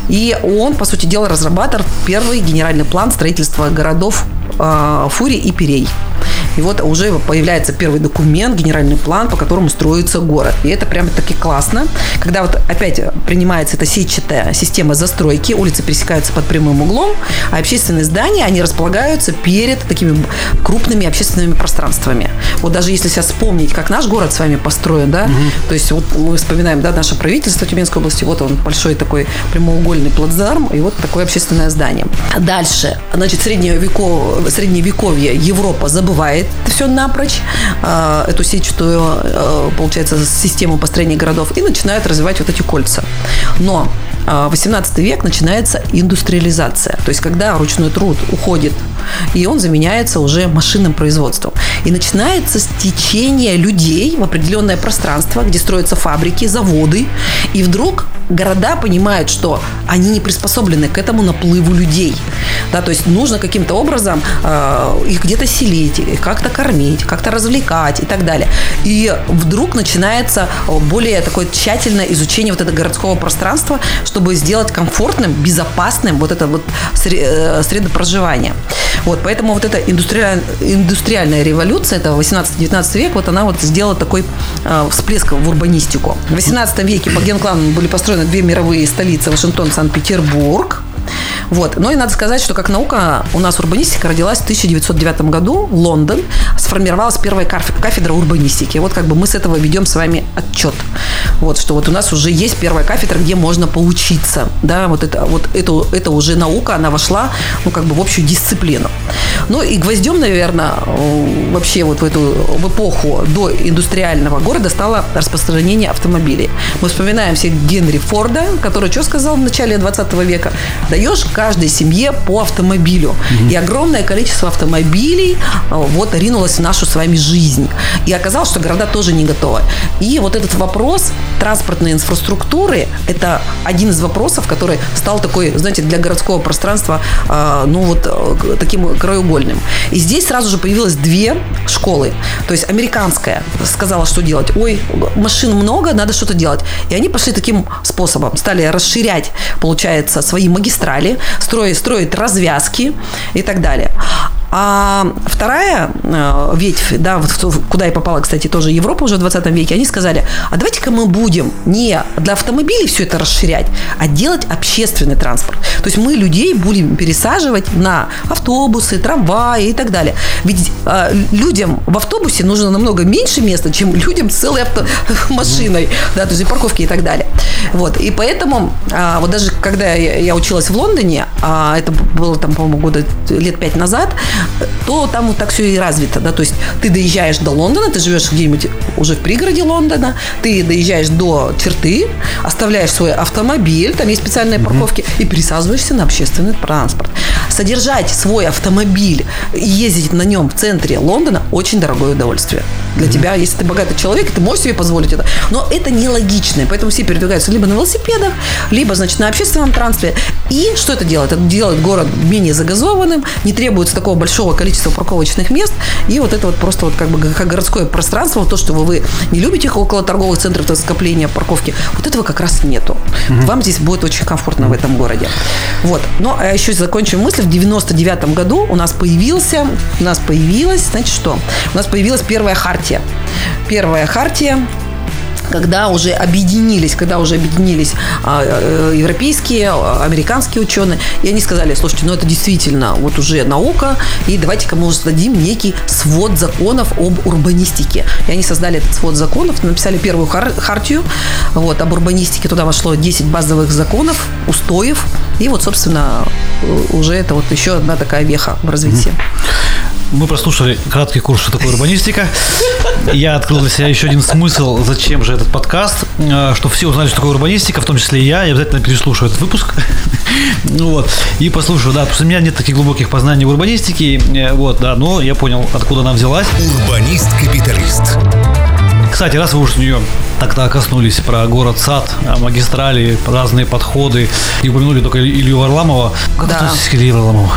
C: И он, по сути дела, разрабатывал первый генеральный план строительства городов э, Фури и Пирей. И вот уже появляется первый документ, генеральный план, по которому строится город. И это прямо таки классно. Когда вот опять принимается эта сетчатая система застройки, улицы пересекаются под прямым углом, а общественные здания, они располагаются перед такими крупными общественными пространствами. Вот даже если сейчас вспомнить, как наш город с вами построен, да, то есть вот мы вспоминаем, да, наше правительство Тюменской области, вот он большой такой прямоугольный плацдарм и вот такое общественное здание. Дальше, значит, средневеков... средневековье Европа забывает все напрочь, э, эту сетчатую, э, получается, систему построения городов и начинает развивать вот эти кольца. Но э, 18 век начинается индустриализация, то есть когда ручной труд уходит, и он заменяется уже машинным производством. И начинается стечение людей в определенное пространство, где строятся фабрики, заводы, и вдруг города понимают, что они не приспособлены к этому наплыву людей. Да, то есть нужно каким-то образом э, их где-то селить, как-то кормить, как-то развлекать и так далее. И вдруг начинается э, более такое тщательное изучение вот этого городского пространства, чтобы сделать комфортным, безопасным вот это вот э, средопроживание. Вот, поэтому вот эта индустриаль- индустриальная революция, это 18-19 век, вот она вот сделала такой э, всплеск в урбанистику. В 18 веке по генплану были построены две мировые столицы Вашингтон, Санкт-Петербург. Вот. Но и надо сказать, что как наука у нас урбанистика родилась в 1909 году, Лондон, сформировалась первая каф- кафедра урбанистики. Вот как бы мы с этого ведем с вами отчет. Вот, что вот у нас уже есть первая кафедра, где можно поучиться. Да, вот это, вот это, это уже наука, она вошла, ну, как бы в общую дисциплину. Ну, и гвоздем, наверное, э, вообще вот в эту в эпоху до индустриального города стало распространение автомобилей. Мы вспоминаем всех Генри Форда, который что сказал в начале 20 века? Даешь каждой семье по автомобилю. И огромное количество автомобилей э, вот ринулось в нашу с вами жизнь. И оказалось, что города тоже не готовы. И вот этот вопрос транспортной инфраструктуры – это один из вопросов, который стал такой, знаете, для городского пространства, э, ну вот э, таким краеугольным. И здесь сразу же появилось две школы. То есть американская сказала, что делать. Ой, машин много, надо что-то делать. И они пошли таким способом. Стали расширять, получается, свои магистрали, строить, строить развязки и так далее. А вторая э, ветвь, да, вот куда и попала, кстати, тоже Европа уже в 20 веке, они сказали, а давайте-ка мы будем не для автомобилей все это расширять, а делать общественный транспорт. То есть мы людей будем пересаживать на автобусы, трамваи и так далее. Ведь э, людям в автобусе нужно намного меньше места, чем людям с целой авто- машиной, да, то есть и парковки и так далее. Вот, и поэтому, а, вот даже когда я, я училась в Лондоне, а, это было там, по-моему, года лет пять назад, то там вот так все и развито, да, то есть ты доезжаешь до Лондона, ты живешь где-нибудь уже в пригороде Лондона, ты доезжаешь до черты, оставляешь свой автомобиль, там есть специальные парковки, и пересаживаешься на общественный транспорт. Содержать свой автомобиль и ездить на нем в центре Лондона очень дорогое удовольствие. Для тебя, если ты богатый человек, ты можешь себе позволить это. Но это нелогично, поэтому все передвигаются либо на велосипедах, либо, значит, на общественном транспорте. И что это делает? Это делает город менее загазованным, не требуется такого большого количества парковочных мест, и вот это вот просто вот как бы как городское пространство, то, что вы, не любите около торговых центров, это скопление парковки, вот этого как раз нету. Mm-hmm. Вам здесь будет очень комфортно в этом городе. Вот. Ну, а еще закончим мысль. В 99 году у нас появился, у нас появилась, знаете что? У нас появилась первая хартия. Первая хартия когда уже объединились, когда уже объединились а, э, европейские, американские ученые, и они сказали, слушайте, ну это действительно вот уже наука, и давайте-ка мы создадим некий свод законов об урбанистике. И они создали этот свод законов, написали первую хар- хартию вот, об урбанистике, туда вошло 10 базовых законов, устоев, и вот, собственно, уже это вот еще одна такая веха в развитии.
B: Мы прослушали краткий курс, что такое урбанистика. Я открыл для себя еще один смысл, зачем же этот подкаст, э, что все узнали, что такое урбанистика, в том числе и я. Я обязательно переслушаю этот выпуск. Вот. И послушаю, да, потому что у меня нет таких глубоких познаний в урбанистике. Э, вот, да, но я понял, откуда она взялась.
A: Урбанист-капиталист.
B: Кстати, раз вы уж нее тогда коснулись про город-сад, магистрали, разные подходы, и упомянули только Илью Варламова. Как
C: Да.
B: относитесь к Илье Варламову?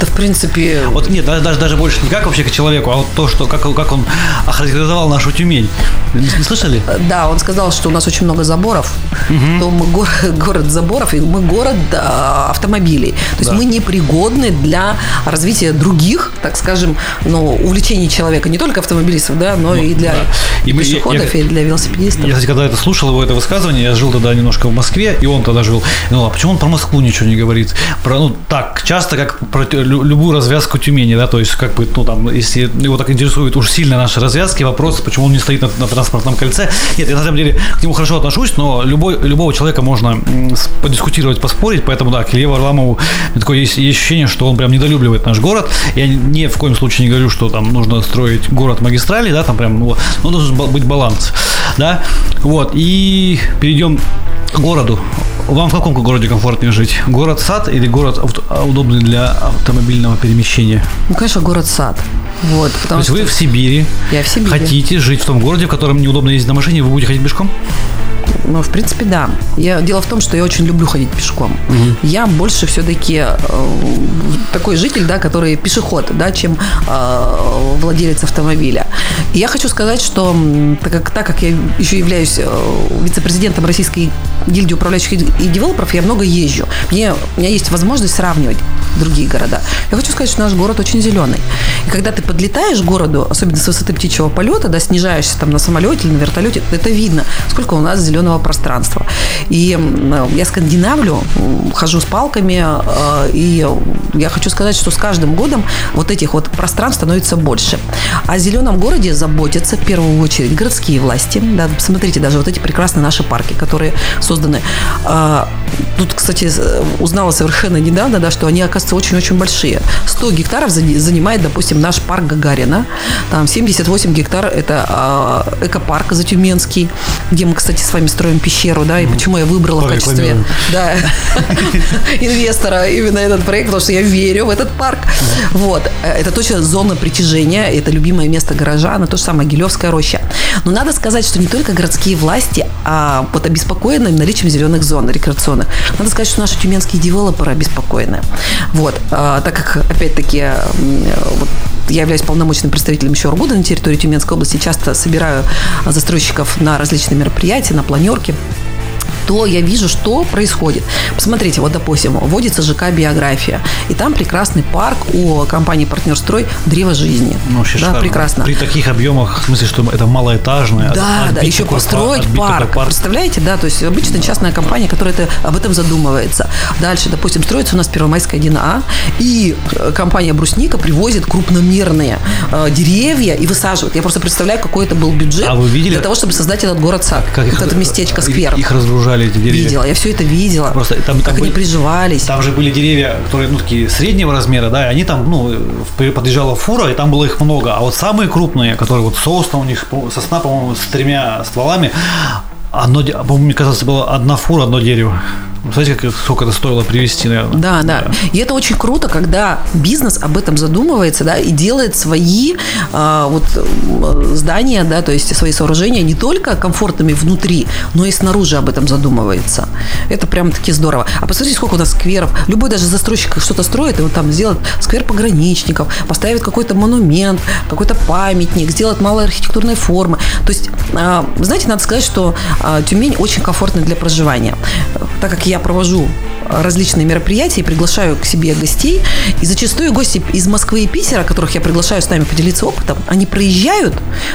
C: Да, в принципе,
B: Вот нет, даже, даже, больше не как вообще к человеку, а вот то, что как, как он охарактеризовал нашу Тюмень. Не, слышали?
C: Да, он сказал, что у нас очень много заборов, то мы го- город заборов, и мы город а, автомобилей. То есть
B: Да.
C: мы непригодны для развития других, так скажем, ну, увлечений человека, не только автомобилистов, да, но и для
B: Ну, да. И мы- я-
C: пешеходов,
B: я-
C: и для велосипедистов.
B: Я, кстати, когда это слушал, его это высказывание, я жил тогда немножко в Москве, и он тогда жил. Ну, а почему он про Москву ничего не говорит? Про, ну, так, часто, как про любую развязку Тюмени, да, то есть, как бы, ну, там, если его так интересуют уж сильно наши развязки, вопрос, почему он не стоит на, на транспортном кольце. Нет, я на самом деле к нему хорошо отношусь, но любой, любого человека можно подискутировать, поспорить, поэтому, да, к Илье Варламову такое есть, есть ощущение, что он прям недолюбливает наш город. Я ни в коем случае не говорю, что там нужно строить город магистрали, да, там прям, ну, ну, должен быть баланс, да, вот, и перейдем к городу. Вам в каком городе комфортнее жить? Город-сад или город удобный для автомобильного перемещения?
C: Ну, конечно, город-сад. Вот,
B: То
C: потому
B: есть
C: что
B: вы в Сибири,
C: я в Сибири.
B: хотите жить в том городе, в котором неудобно ездить на машине, вы будете ходить пешком?
C: Ну, в принципе, да. Я, дело в том, что я очень люблю ходить пешком. Я больше все-таки такой житель, да, который пешеход, да, чем э, владелец автомобиля. И я хочу сказать, что так как, так как я еще являюсь э, вице-президентом Российской гильдии управляющих и и девелоперов, я много езжу. Мне, у меня есть возможность сравнивать другие города. Я хочу сказать, что наш город очень зеленый. И когда ты подлетаешь к городу, особенно с высоты птичьего полета, да, снижаешься там на самолете или на вертолете, это видно, сколько у нас зеленого пространства. И м, я скандинавлю, хожу с палками, э, и я хочу сказать, что с каждым годом вот этих вот пространств становится больше. О зеленом городе заботятся в первую очередь городские власти. Да, посмотрите, даже вот эти прекрасные наши парки, которые созданы. А, Тут, кстати, узнала совершенно недавно, да, что они, оказывается, очень-очень большие. 100 гектаров за- занимает, допустим, наш парк Гагарина. Там 78 гектар – это а, экопарк Затюменский, где мы, кстати, с вами строим пещеру, да, и почему я выбрала в качестве да, инвестора именно этот проект, потому что я верю в этот парк. Вот. Это точно зона притяжения, это любимое место горожан, то же самое Гилевская роща. Но надо сказать, что не только городские власти, а вот обеспокоены наличием зеленых зон рекреационных. Надо сказать, что наши тюменские девелоперы обеспокоены. Вот. А, Так как, опять-таки, м, вот я являюсь полномочным представителем еще Ургуда на территории Тюменской области, часто собираю застройщиков на различные мероприятия, на планерки то я вижу, что происходит. Посмотрите, вот, допустим, вводится ЖК «Биография», и там прекрасный парк у компании «Партнерстрой» «Древо жизни».
B: Ну, вообще
C: да,
B: шикарно.
C: прекрасно.
B: При таких объемах, в смысле, что это малоэтажное.
C: Да, да, еще построить парк.
B: парк.
C: Представляете, да, то есть обычно частная компания, которая это, об этом задумывается. Дальше, допустим, строится у нас Первомайская 1А, и э, компания Брусника привозит крупномерные э, деревья и высаживает. Я просто представляю, какой это был бюджет
B: А вы видели-
C: для того, чтобы создать этот город-сад,
B: Как
C: вот это местечко, сквер.
B: Их, их разгружали эти деревья.
C: Видела, я все это видела.
B: Просто там,
C: как
B: там
C: они
B: были-
C: приживались.
B: Там же были деревья, которые, ну, такие среднего размера, да, и они там, ну, подъезжала фура, и там было их много. А вот самые крупные, которые вот сосна у них, сосна, по-моему, с тремя стволами, одно, мне казалось, было одна фура, одно дерево. Знаете, как, сколько это стоило привезти, наверное?
C: Да, да. И это очень круто, когда бизнес об этом задумывается, да, и делает свои а, вот м, здания, да, то есть свои сооружения не только комфортными внутри, но и снаружи об этом задумывается. Это прям таки здорово. А посмотрите, сколько у нас скверов. Любой даже застройщик что-то строит, и вот там сделает сквер пограничников, поставит какой-то монумент, какой-то памятник, сделает малой архитектурной формы. То есть, а, знаете, надо сказать, что а, Тюмень очень комфортна для проживания. Так как я провожу различные мероприятия и приглашаю к себе гостей, и зачастую гости из Москвы и Питера, которых я приглашаю с нами поделиться опытом, они проезжают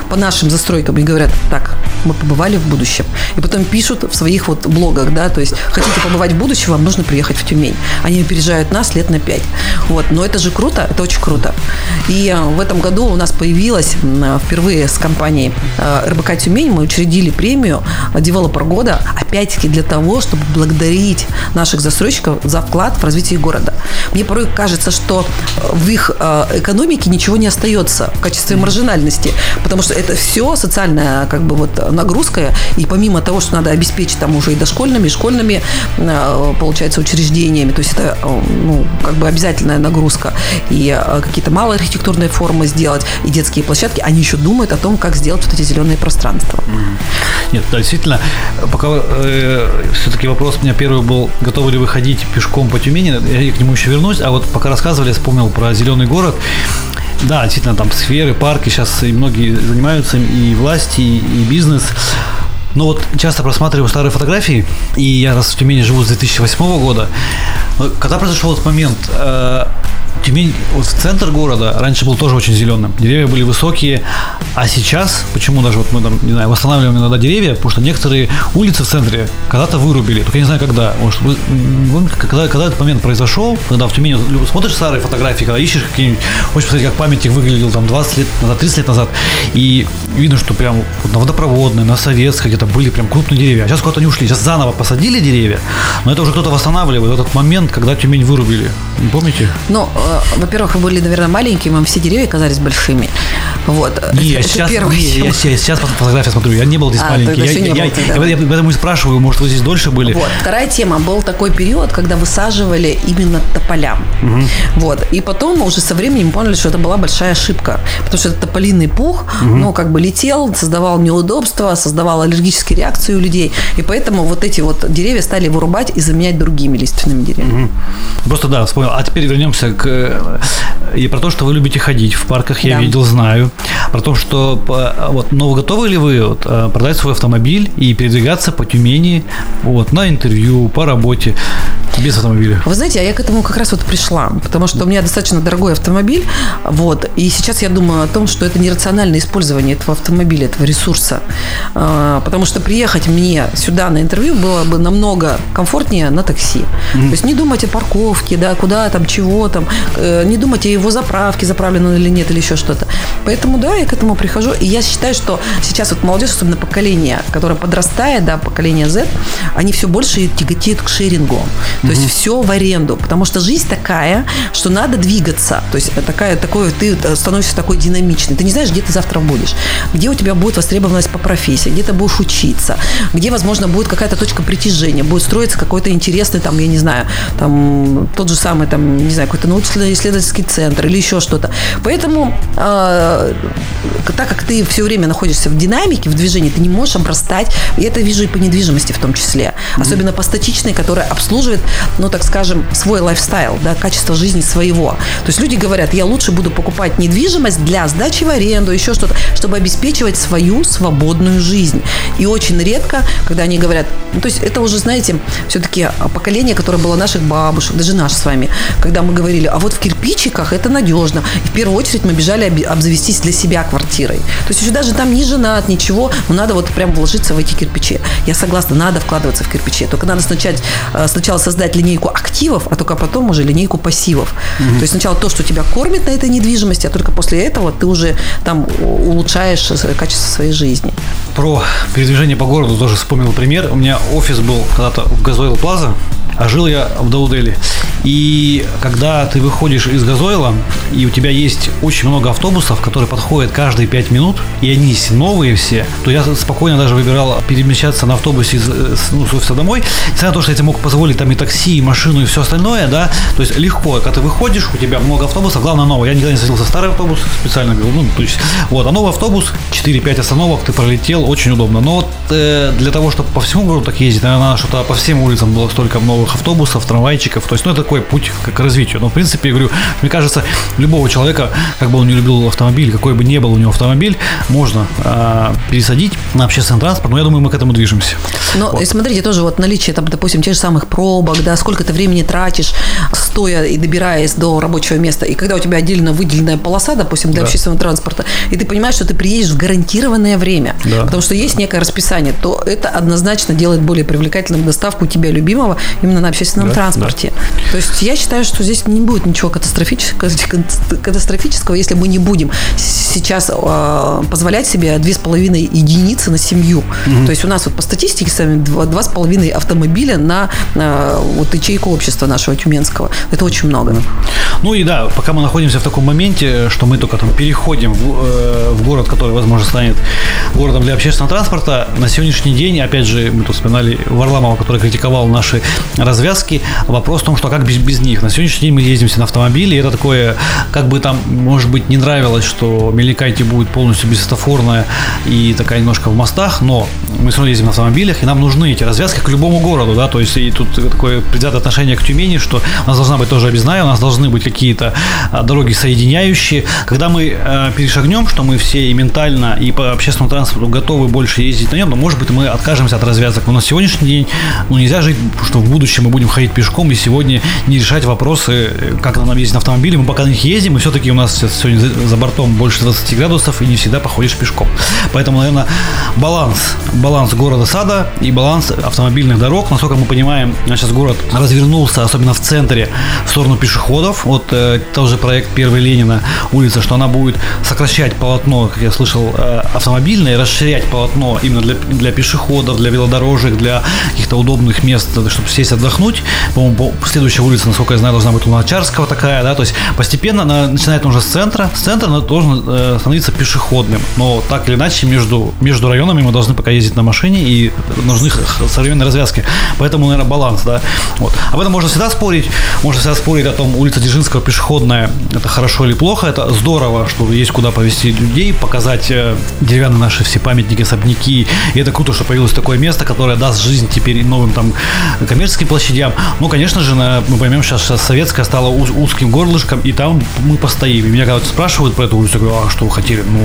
C: по нашим застройкам и говорят, так, мы побывали в будущем. И потом пишут в своих вот блогах, да, то есть хотите побывать в будущем, вам нужно приехать в Тюмень. Они опережают нас лет на пять. Вот, но это же круто, это очень круто. И э, в этом году у нас появилась м, впервые с компанией э, РБК Тюмень, мы учредили премию «Девелопер года», опять-таки для того, чтобы благодарить наших застройщиков за вклад в развитие города. Мне порой кажется, что в их э, экономике ничего не остается в качестве маржинальности, потому что это все социальная как бы вот нагрузка, и помимо того, что надо обеспечить там уже и дошкольными, и школьными, э, получается, учреждениями, то есть это э, ну, как бы обязательная нагрузка, и э, какие-то малые архитектурные формы сделать, и детские площадки, они еще думают о том, как сделать вот эти зеленые пространства.
B: Нет, действительно, пока все-таки вопрос у меня первый был, готовы ли вы ходить пешком по Тюмени, я к нему еще вернусь, а вот пока рассказывали, вспомнил про зеленый город. Да, действительно, там сферы, парки сейчас и многие занимаются, и власти, и бизнес. Но вот часто просматриваю старые фотографии, и я раз в Тюмени живу с 2008 года. Когда произошел этот момент, э, Тюмень, вот центр города раньше был тоже очень зеленым. Деревья были высокие, а сейчас, почему даже вот мы там, не знаю, восстанавливаем иногда деревья, потому что некоторые улицы в центре когда-то вырубили, только я не знаю когда. Может, вы, когда, когда этот момент произошел, когда в Тюмени вот, смотришь старые фотографии, когда ищешь какие-нибудь, хочешь посмотреть, как памятник выглядел там 20 лет назад, 30 лет назад, и видно, что прям вот на водопроводной, на советской где-то были прям крупные деревья, а сейчас куда-то не ушли, сейчас заново посадили деревья, но это уже кто-то восстанавливает этот момент, когда Тюмень вырубили. Помните?
C: Ну, э, во-первых, вы были, наверное, маленькими, вам все деревья казались большими. Вот.
B: Не, я
C: Это
B: сейчас,
C: первое,
B: не,
C: чем-
B: я, сейчас, сейчас по фотографии смотрю, я не был здесь
C: А,
B: маленький. Я, я-
C: был тогда.
B: я- я поэтому и спрашиваю, может, вы здесь дольше были?
C: Вот. Вторая тема. Был такой период, когда высаживали именно тополям. Вот. И потом уже со временем поняли, что это была большая ошибка. Потому что этот тополиный пух, ну, как бы летел, создавал неудобства, создавал аллергические реакции у людей. И поэтому вот эти вот деревья стали вырубать и заменять другими лиственными деревьями.
B: Просто да, вспомнил. А теперь вернемся к э, и про то, что вы любите ходить в парках, я
C: Да.
B: видел, знаю. Про то, что по- вот, но вы готовы ли вы вот, э, продать свой автомобиль и передвигаться по Тюмени вот, на интервью, по работе без автомобиля?
C: Вы знаете, а я к этому как раз вот пришла, потому что у меня достаточно дорогой автомобиль, вот, и сейчас я думаю о том, что это нерациональное использование этого автомобиля, этого ресурса, А, потому что приехать мне сюда на интервью было бы намного комфортнее на такси. То есть не думать о парковке, да, куда там, чего там, э, не думать о его заправке, заправлен он или нет, или еще что-то. Поэтому, да, я к этому прихожу, и я считаю, что сейчас вот молодежь, особенно поколение, которое подрастает, да, поколение Z, они все больше тяготеют к шерингу. То есть все в аренду, потому что жизнь такая, что надо двигаться. То есть такая, такое, ты становишься такой динамичный. Ты не знаешь, где ты завтра будешь, где у тебя будет востребованность по профессии, где ты будешь учиться, где, возможно, будет какая-то точка притяжения, будет строиться какой-то интересный, там, я не знаю, там, тот же самый, там, не знаю, какой-то научно-исследовательский центр или еще что-то. Поэтому, э, так как ты все время находишься в динамике, в движении, ты не можешь обрастать, и это вижу и по недвижимости в том числе, особенно по статичной, которая обслуживает, ну, так скажем, свой лайфстайл, да, качество жизни своего. То есть люди говорят, я лучше буду покупать недвижимость для сдачи в аренду, еще что-то, чтобы обеспечивать свою свободную жизнь. И очень редко, когда они говорят, ну, то есть это уже, знаете, все-таки поколение, которое было наших бабушек, даже наш с вами, когда мы говорили, а вот в кирпичиках это надежно. И в первую очередь мы бежали обзавестись для себя квартирой. То есть еще даже там не женат, ничего, но надо вот прям вложиться в эти кирпичи. Я согласна, надо вкладываться в кирпичи. Только надо сначала, э, сначала создать создать линейку активов, а только потом уже линейку пассивов. Угу. То есть сначала то, что тебя кормит на этой недвижимости, а только после этого ты уже там улучшаешь качество своей жизни.
B: Про передвижение по городу тоже вспомнил пример. У меня офис был когда-то в Газойл Плаза, а жил я в Даудели. И когда ты выходишь из газойла, и у тебя есть очень много автобусов, которые подходят каждые 5 минут, и они новые все, то я спокойно даже выбирал перемещаться на автобусе из, ну, с офиса домой. Несмотря на то, что я тебе мог позволить там и такси, и машину, и все остальное, да, то есть легко, когда ты выходишь, у тебя много автобусов, главное новый. Я никогда не садился в старый автобус, специально говорю, ну, то есть, вот, а новый автобус, 4-5 остановок, ты пролетел, очень удобно. Но вот э, для того, чтобы по всему городу так ездить, наверное, что-то по всем улицам было столько новых автобусов, трамвайчиков, то есть, ну, это такой путь к, к развитию. Но, в принципе, я говорю, мне кажется, любого человека, как бы он не любил автомобиль, какой бы ни был у него автомобиль, можно э, пересадить на общественный транспорт, но я думаю, мы к этому движемся.
C: Но вот. смотрите, тоже вот наличие, там, допустим, тех же самых пробок, да, сколько ты времени тратишь, стоя и добираясь до рабочего места, и когда у тебя отдельно выделенная полоса, допустим, для да. общественного транспорта, и ты понимаешь, что ты приедешь в гарантированное время, да. потому что есть некое расписание, то это однозначно делает более привлекательным доставку тебя любимого именно на общественном да, транспорте. Да. То есть я считаю, что здесь не будет ничего катастрофического, катастрофического если мы не будем сейчас э, позволять себе две с половиной единицы на семью. Угу. То есть у нас вот по статистике сами два, два с половиной автомобиля на э, вот ячейку общества нашего тюменского. Это очень много.
B: Ну и да, пока мы находимся в таком моменте, что мы только там переходим в, э, в город, который, возможно, станет городом для общественного транспорта, на сегодняшний день, опять же, мы тут вспоминали Варламова, который критиковал наши развязки, вопрос в том, что как без, без них. На сегодняшний день мы ездимся на автомобиле, и это такое, как бы там, может быть, не нравилось, что Меликайте будет полностью бесстафорная и такая немножко в мостах, но мы все равно ездим на автомобилях, и нам нужны эти развязки к любому городу, да, то есть и тут такое предвзятое отношение к Тюмени, что у нас должна быть тоже объездная, у нас должны быть какие-то а, дороги соединяющие. Когда мы э, перешагнем, что мы все и ментально, и по общественному транспорту готовы больше ездить на нем, но, может быть, мы откажемся от развязок. Но на сегодняшний день ну, нельзя жить, что в будущем мы будем ходить пешком, и сегодня не решать вопросы, как нам ездить на автомобиле. Мы пока на них ездим, и все-таки у нас сегодня за бортом больше 20 градусов, и не всегда походишь пешком. Поэтому, наверное, баланс, баланс города-сада и баланс автомобильных дорог. Насколько мы понимаем, сейчас город развернулся, особенно в центре, в сторону пешеходов. Вот э, тоже проект Первой Ленина улица, что она будет сокращать полотно, как я слышал, э, автомобильное, расширять полотно именно для, для пешеходов, для велодорожек, для каких-то удобных мест, чтобы сесть отдохнуть. По-моему, следующая улица, насколько я знаю, должна быть Луначарского такая, да, то есть постепенно она начинает уже с центра, с центра она должен э, становиться пешеходным, но так или иначе между, между районами мы должны пока ездить на машине и нужны современные развязки. Поэтому, наверное, баланс, да. Вот. Об этом можно всегда спорить. Можно всегда спорить о том, улица Дзержинского пешеходная, это хорошо или плохо. Это здорово, что есть куда повезти людей, показать э, деревянные наши все памятники, особняки. И это круто, что появилось такое место, которое даст жизнь теперь новым там коммерческим площадям. Ну, конечно же, на, мы поймем, сейчас, сейчас советская стала уз, узким горлышком, и там мы постоим. И меня когда спрашивают про эту улицу, я говорю, а что вы хотели? Ну,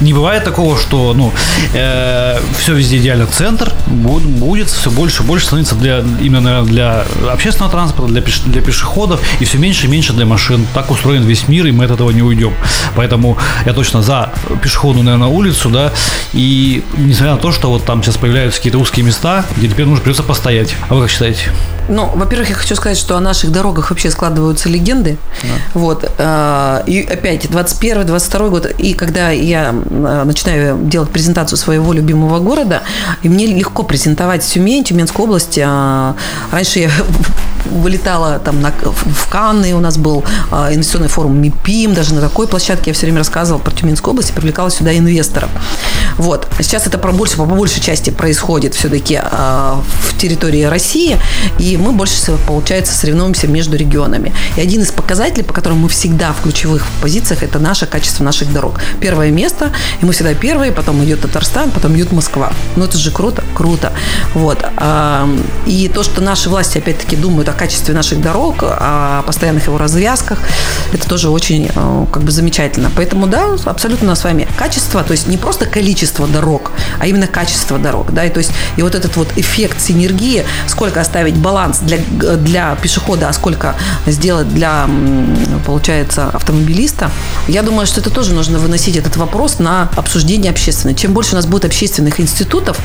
B: не бывает такого, что, ну, э, все везде идеально. Центр будет, будет все больше и больше становиться для, именно для общественного транспорта, для, пеш, для пешеходов, и все меньше и меньше для машин. Так устроен весь мир, и мы от этого не уйдем. Поэтому я точно за пешеходную, наверное, улицу, да, и несмотря на то, что вот там сейчас появляются какие-то узкие места, где теперь нужно придется постоять. А вы как считаете? much.
C: Ну, во-первых, я хочу сказать, что о наших дорогах вообще складываются легенды. Да. Вот. Э, и опять, 21-22 год, и когда я э, начинаю делать презентацию своего любимого города, и мне легко презентовать Тюмень, Тюменскую область. Э, раньше я вылетала там на, в Канны, у нас был инвестиционный форум МИПИМ, даже на такой площадке я все время рассказывала про Тюменскую область и привлекала сюда инвесторов. Вот. Сейчас это по больше, по большей части происходит все-таки в территории России, и мы больше всего, получается, соревнуемся между регионами. И один из показателей, по которым мы всегда в ключевых позициях, это наше качество наших дорог. Первое место, и мы всегда первые, потом идет Татарстан, потом идет Москва. Ну, это же круто, круто. Вот. И то, что наши власти, опять-таки, думают о качестве наших дорог, о постоянных его развязках, это тоже очень э, как бы замечательно. Поэтому, да, абсолютно с вами качество, то есть не просто количество дорог, а именно качество дорог, да, и то есть и вот этот вот эффект синергии, сколько оставить баланс для, для пешехода, а сколько сделать для, получается, автомобилиста, я думаю, что это тоже нужно выносить этот вопрос на обсуждение общественное. Чем больше у нас будет общественных институтов,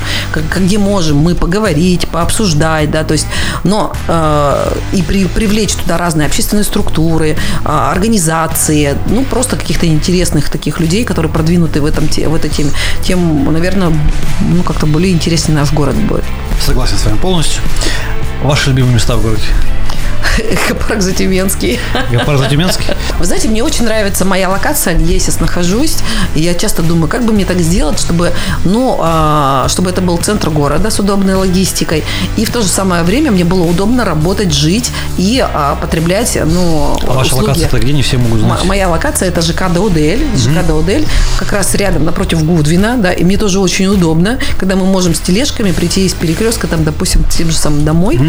C: где можем мы поговорить, пообсуждать, да, то есть, но э, и при, привлечь туда разные общественные структуры, э, организации, ну, просто каких-то интересных таких людей, которые продвинуты в, этом, в этой теме, тем, наверное, ну, как-то более интереснее наш город будет.
B: Согласен с вами полностью. Ваши любимые места в городе?
C: Экопарк Затюменский.
B: Экопарк Затюменский?
C: Вы знаете, мне очень нравится моя локация, где я сейчас нахожусь. И я часто думаю, как бы мне так сделать, чтобы, ну, а, чтобы это был центр города с удобной логистикой. И в то же самое время мне было удобно работать, жить и а, потреблять, ну,
B: А ваша
C: услуги.
B: локация это где? Не все могут знать.
C: Моя локация это ЖК Даудель. ЖК Даудель как раз рядом напротив Гудвина, да, и мне тоже очень удобно, когда мы можем с тележками прийти из перекрестка, там, допустим, тем же самым домой.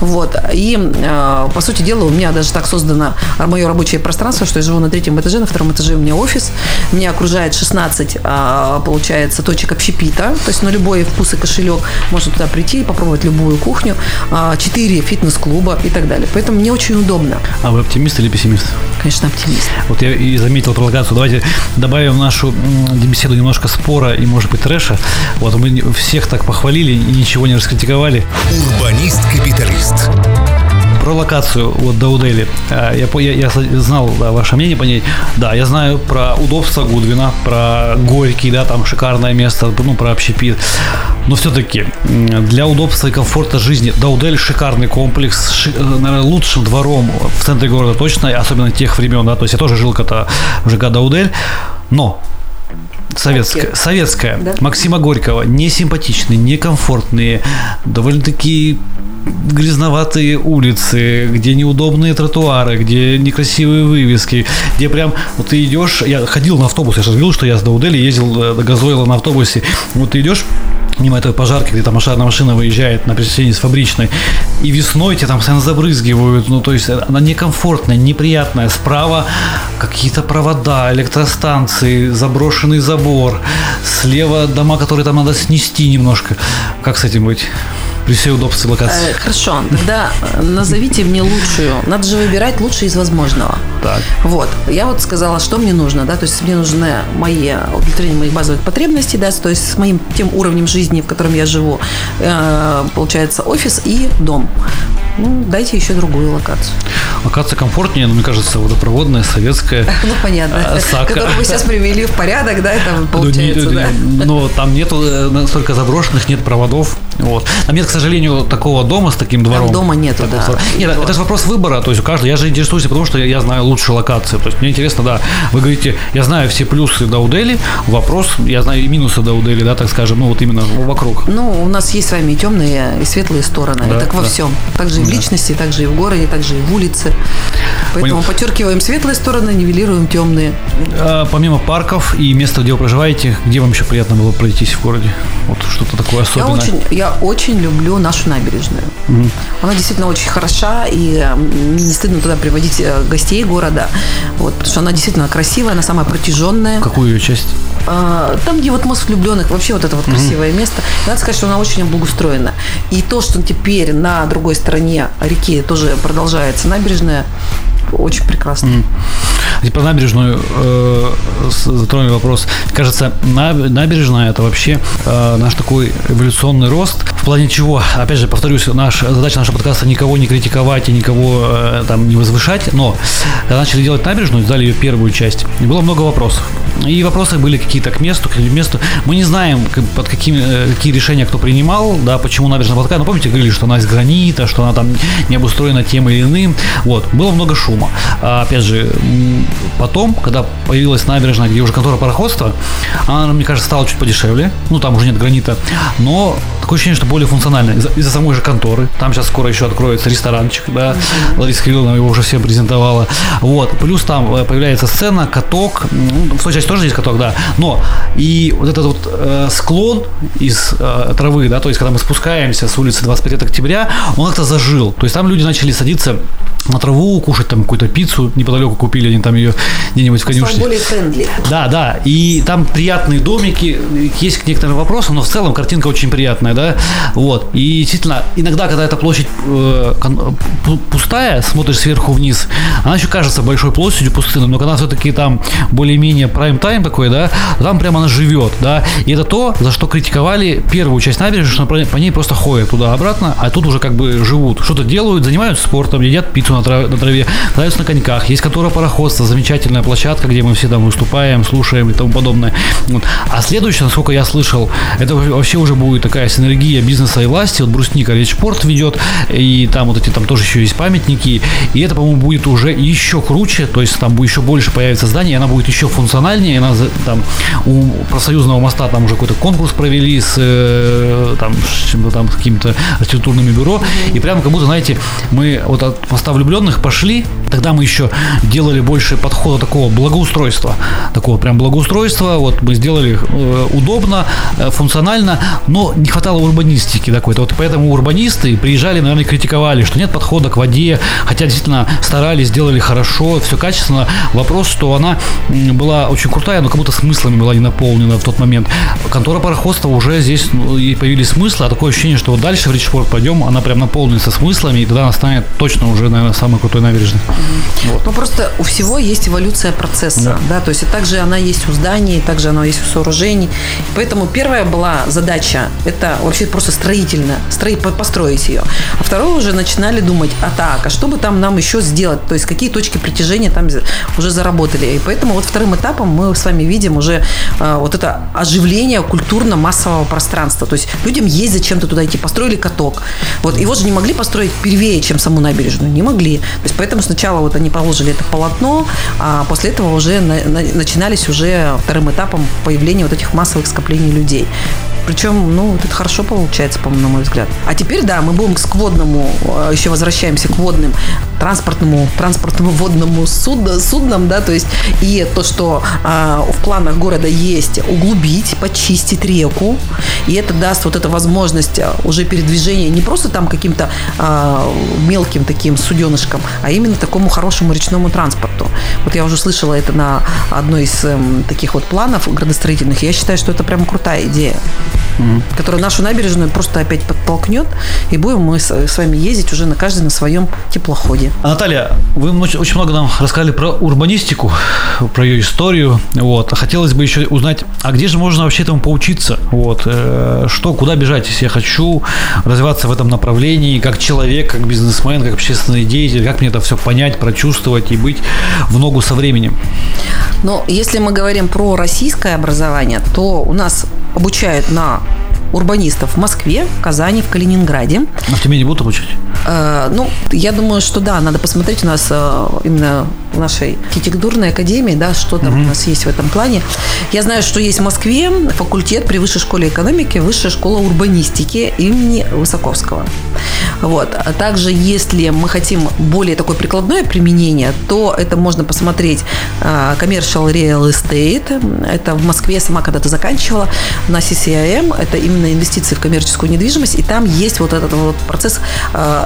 C: Вот. И э, по сути дела, у меня даже так создано мое рабочее пространство, что я живу на третьем этаже, на втором этаже у меня офис. Меня окружает 16, э, получается, точек общепита. То есть на любой вкус и кошелек можно туда прийти и попробовать любую кухню. Э, 4 фитнес-клуба и так далее. Поэтому мне очень удобно.
B: А вы оптимист или пессимист?
C: Конечно, оптимист.
B: Вот я и заметил про локацию. Давайте добавим в нашу беседу немножко спора и, может быть, трэша. Вот мы всех так похвалили и ничего не раскритиковали.
A: Урбанист-капиталист.
B: Про локацию вот Даудели. А, Я, я, я знал да, ваше мнение по ней. Да, я знаю про удобство Гудвина, про Горький, да, там шикарное место, ну, про общепит. Но все-таки для удобства и комфорта жизни Даудель шикарный комплекс, ши- э, наверное, лучшим двором в центре города точно, особенно тех времен, да, то есть я тоже жил когда в ЖК Даудель, но Советская,
C: Окей.
B: советская.
C: Да.
B: Максима Горького. Несимпатичные, некомфортные, довольно-таки грязноватые улицы, где неудобные тротуары, где некрасивые вывески, где прям вот ты идешь, я ходил на автобус, я же говорил, что я с Даудели ездил э, до Газойла на автобусе, вот ты идешь мимо этой пожарки, где там машина, машина выезжает на пересечении с фабричной, и весной тебя там постоянно забрызгивают, ну, то есть она некомфортная, неприятная. Справа какие-то провода, электростанции, заброшенный забор, слева дома, которые там надо снести немножко. Как с этим быть? При всей удобстве локации.
C: Э, Хорошо, тогда э, назовите мне лучшую. Надо же выбирать лучшее из возможного.
B: Так.
C: Вот, я вот сказала, что мне нужно, да, то есть мне нужны мои удовлетворение моих базовых потребностей, да, то есть с моим тем уровнем жизни, в котором я живу, э, получается офис и дом. Ну, дайте еще другую локацию.
B: Локация комфортнее, но мне кажется, водопроводная, советская.
C: Ну, понятно.
B: А, Сака.
C: Которую вы сейчас привели в порядок, да, это получается, да.
B: Но там нету э, настолько заброшенных, нет проводов. Вот. Там нет, сожалению, такого дома с таким двором.
C: дома нету, да.
B: Нет, это же вопрос выбора. То есть у каждого. Я же интересуюсь, потому что я знаю лучшую локацию. То есть мне интересно, да. Вы говорите, я знаю все плюсы Даудели. Вопрос, я знаю и минусы Даудели, да, так скажем, ну вот именно вокруг.
C: Ну, у нас есть с вами и темные, и светлые стороны.
B: Да,
C: так во
B: да.
C: всем. Также и в личности, также и в городе, также и в улице. Поэтому
B: Понял.
C: подчеркиваем светлые стороны, нивелируем темные.
B: А, помимо парков и места, где вы проживаете, где вам еще приятно было пройтись в городе? Вот что-то такое
C: Я
B: особенное.
C: очень, я очень люблю нашу набережную. Она действительно очень хороша, и мне не стыдно туда приводить э, гостей города, вот, потому что она действительно красивая, она самая протяженная.
B: Какую ее часть?
C: А, Там, где вот мост влюбленных, вообще вот это вот красивое место. И Надо сказать, что она очень облагоустроена. И то, что теперь на другой стороне реки тоже продолжается набережная, очень прекрасно.
B: И Про набережную э, затронули вопрос. Кажется, наб- набережная это вообще э, наш такой эволюционный рост. В плане чего, опять же, повторюсь, наш, задача нашего подкаста никого не критиковать и никого э, там не возвышать, но когда начали делать набережную, сдали ее первую часть, и было много вопросов. И вопросы были какие-то к месту, к месту. Мы не знаем, под какими, э, какие решения кто принимал, да, почему набережная была такая. Ну, помните, говорили, что она из гранита, что она там не обустроена тем или иным. Вот, было много шума. А, опять же, потом, когда появилась набережная, где уже контора пароходства, она, мне кажется, стала чуть подешевле. Ну, там уже нет гранита. Но такое ощущение, что более функциональная. Из-за, из-за самой же конторы. Там сейчас скоро еще откроется ресторанчик, да. Лариса Кирилловна его уже всем презентовала. Вот. Плюс там э, появляется сцена, каток. Ну, в той части тоже есть каток, да. Но и вот этот вот э, склон из э, травы, да, то есть когда мы спускаемся с улицы 25 октября, он как-то зажил. То есть там люди начали садиться на траву, кушать там какую-то пиццу, неподалеку купили они там ее где-нибудь в конюшне.
C: более friendly.
B: Да, да, и там приятные домики, есть к некоторым вопросам, но в целом картинка очень приятная, да, вот, и действительно, иногда, когда эта площадь э, пустая, смотришь сверху вниз, она еще кажется большой площадью пустынной, но когда все-таки там более-менее прайм-тайм такой, да, там прямо она живет, да, и это то, за что критиковали первую часть набережной, что по ней просто ходят туда-обратно, а тут уже как бы живут, что-то делают, занимаются спортом, едят пиццу на траве, на траве катаются на коньках, есть которая пароходство, замечательная площадка, где мы все там выступаем, слушаем и тому подобное. Вот. А следующее, насколько я слышал, это вообще уже будет такая синергия бизнеса и власти, вот Брусника Речпорт ведет, и там вот эти там тоже еще есть памятники, и это, по-моему, будет уже еще круче, то есть там еще больше появится зданий, и она будет еще функциональнее, она там у профсоюзного моста там уже какой-то конкурс провели с э, там, с, там, с какими-то архитектурными бюро, и прямо как будто, знаете, мы вот от моста влюбленных пошли, тогда мы еще делали больше подхода такого благоустройства, такого прям благоустройства, вот мы сделали э, удобно, э, функционально, но не хватало урбанистики такой-то, вот поэтому урбанисты приезжали, наверное, критиковали, что нет подхода к воде, хотя действительно старались, сделали хорошо, все качественно. Вопрос, что она была очень крутая, но как будто смыслами была не наполнена в тот момент. Контора пароходства уже здесь ну, и появились смыслы, а такое ощущение, что вот дальше в Ричпорт пойдем, она прям наполнится смыслами, и тогда она станет точно уже, наверное, самой крутой набережной.
C: Вот. Ну, просто у всего есть эволюция процесса, да. да, то есть и также она есть у зданий, также она есть у сооружений. Поэтому первая была задача, это вообще просто строительно, строить, построить ее. А второе уже начинали думать, а так, а что бы там нам еще сделать, то есть какие точки притяжения там уже заработали. И поэтому вот вторым этапом мы с вами видим уже э, вот это оживление культурно-массового пространства. То есть людям есть зачем-то туда идти. Построили каток. Вот его же не могли построить первее, чем саму набережную. Не могли. То есть поэтому сначала вот они положили это полотно, а после этого уже на, на, начинались уже вторым этапом появления вот этих массовых скоплений людей. Причем, ну, это хорошо получается, по-моему, на мой взгляд. А теперь, да, мы будем к водному, э, еще возвращаемся к водным, транспортному, транспортному водному суд, суднам, да, то есть и то, что э, в планах города есть углубить, почистить реку, и это даст вот эту возможность э, уже передвижения не просто там каким-то э, мелким таким суденышком, а именно такому хорошему речному транспорту. Вот я уже слышала это на одной из э, таких вот планов градостроительных, я считаю, что это прям крутая идея угу. которая нашу набережную просто опять подтолкнет, и будем мы с, вами ездить уже на каждый на своем теплоходе.
B: А, Наталья, вы очень много нам рассказали про урбанистику, про ее историю. Вот. Хотелось бы еще узнать, а где же можно вообще этому поучиться? Вот. Э, что, куда бежать, если я хочу развиваться в этом направлении, как человек, как бизнесмен, как общественный деятель, как мне это все понять, прочувствовать и быть в ногу со временем?
C: Но если мы говорим про российское образование, то у нас обучают на урбанистов в Москве, в Казани, в Калининграде.
B: А в Тюмени будут обучать?
C: Э, ну, я думаю, что да, надо посмотреть у нас э, именно в нашей архитектурной академии, да, что там угу. у нас есть в этом плане. Я знаю, что есть в Москве факультет при Высшей школе экономики, Высшая школа урбанистики имени Высоковского. Вот. А также, если мы хотим более такое прикладное применение, то это можно посмотреть э, Commercial Real Estate. Это в Москве сама когда-то заканчивала на CCIM. Это именно инвестиции в коммерческую недвижимость. И там есть вот этот вот процесс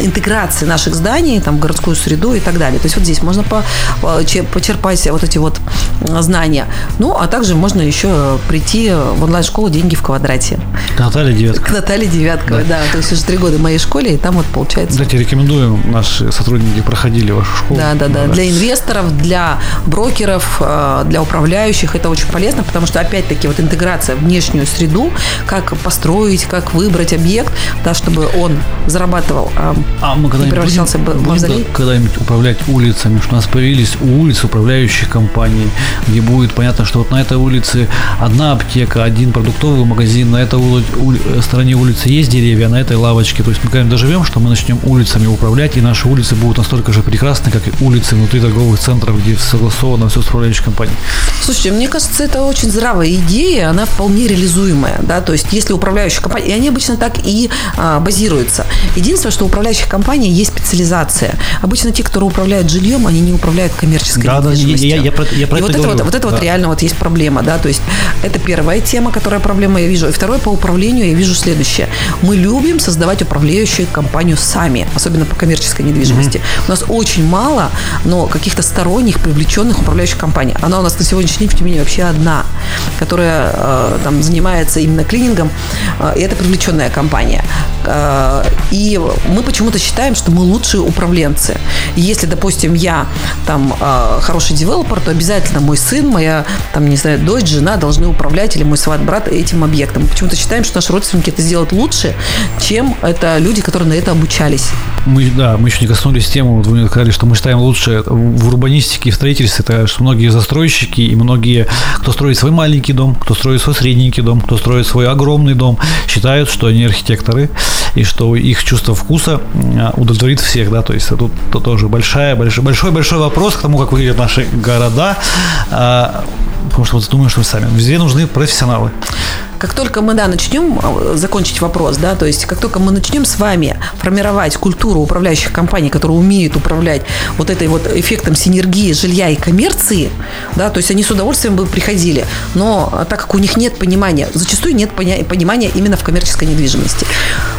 C: интеграции наших зданий там, в городскую среду и так далее. То есть вот здесь можно по, почерпать вот эти вот знания. Ну, а также можно еще прийти в онлайн-школу «Деньги в квадрате».
B: К Наталье Девятковой.
C: К Наталье Девятковой, да. да. То есть уже три года в моей школе, и там вот получается...
B: Кстати, рекомендую, наши сотрудники проходили вашу школу.
C: Да, да, да. Для инвесторов, для брокеров, э, для управляющих это очень полезно, потому что, опять-таки, вот интеграция в внешнюю среду, как построить, как выбрать объект, да, чтобы он зарабатывал а,
B: мы когда превращался будем, в мавзолей. когда-нибудь управлять улицами, что у нас появились улицы управляющих компаний, где будет понятно, что вот на этой улице одна аптека, один продуктовый магазин, на этой ули, ули, стороне улицы есть деревья, а на этой лавочке. То есть мы когда-нибудь доживем, что мы начнем улицами управлять, и наши улицы будут настолько же прекрасны, как и улицы внутри торговых центров, где согласовано все с управляющей компанией.
C: Слушайте, мне кажется, это очень здравая идея, она вполне реализуемая, да, то есть если управляющая компания, и они обычно так и а, базируются. Единственное, что управляющая управляющих компаний есть специализация. Обычно те, кто управляют жильем, они не управляют коммерческой
B: Да, да,
C: недвижимостью.
B: я- я про- я про
C: И
B: это
C: вот это,
B: говорю.
C: вот, вот это вот
B: Да.
C: реально вот есть проблема, да, то есть это первая тема, которая проблема я вижу. И второе по управлению я вижу следующее. Мы любим создавать управляющую компанию сами, особенно по коммерческой недвижимости. У нас очень мало, но каких-то сторонних, привлеченных управляющих компаний. Она у нас на сегодняшний день в Тюмени вообще одна, которая э, там занимается именно клинингом, э, и это привлеченная компания. Э, и мы почему-то считаем, что мы лучшие управленцы. Если, допустим, я там э, хороший девелопер, то обязательно мой сын, моя там, не знаю, дочь, жена должны управлять или мой сват, брат этим объектом. Мы почему-то считаем, что наши родственники это сделают лучше, чем это люди, которые на это обучались.
B: Мы, да, мы еще не коснулись темы, вот вы сказали, что мы считаем лучше в урбанистике и в строительстве, это что многие застройщики и многие, кто строит свой маленький дом, кто строит свой средненький дом, кто строит свой огромный дом, считают, что они архитекторы и что их чувство вкуса а, удовлетворит всех, да, то есть тут то тоже большая, большой, большой, большой вопрос к тому, как выглядят наши города, а, потому что вот думаю, что сами, везде нужны профессионалы.
C: Как только мы, да, начнем э, закончить вопрос, да, то есть как только мы начнем с вами формировать культуру управляющих компаний, которые умеют управлять вот этой вот эффектом синергии жилья и коммерции, да, то есть они с удовольствием бы приходили, но а, так как у них нет понимания, зачастую нет понимания именно в коммерческой недвижимости.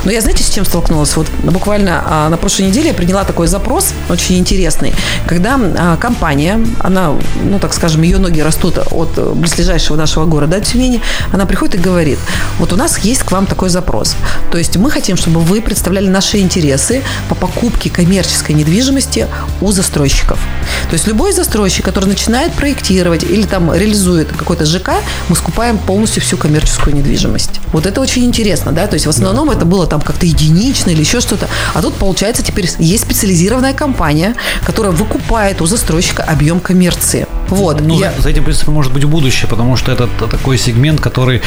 C: Но я, знаете, с чем столкнулась? Вот буквально а, на прошлой неделе я приняла такой запрос, очень интересный, когда а, компания, она, ну, так скажем, ее ноги растут от близлежащего нашего города, Тюмени, она приходит и говорит, вот у нас есть к вам такой запрос. То есть мы хотим, чтобы вы представляли наши интересы по покупке коммерческой недвижимости у застройщиков. То есть любой застройщик, который начинает проектировать или там реализует какой-то ЖК, мы скупаем полностью всю коммерческую недвижимость. Вот это очень интересно, да, то есть в основном это было там как-то единично или еще что-то. А тут, получается, теперь есть специализированная компания, которая выкупает у застройщика объем коммерции. Вот.
B: Ну,
C: я-
B: за, этим, в принципе, может быть будущее, потому что это такой сегмент, который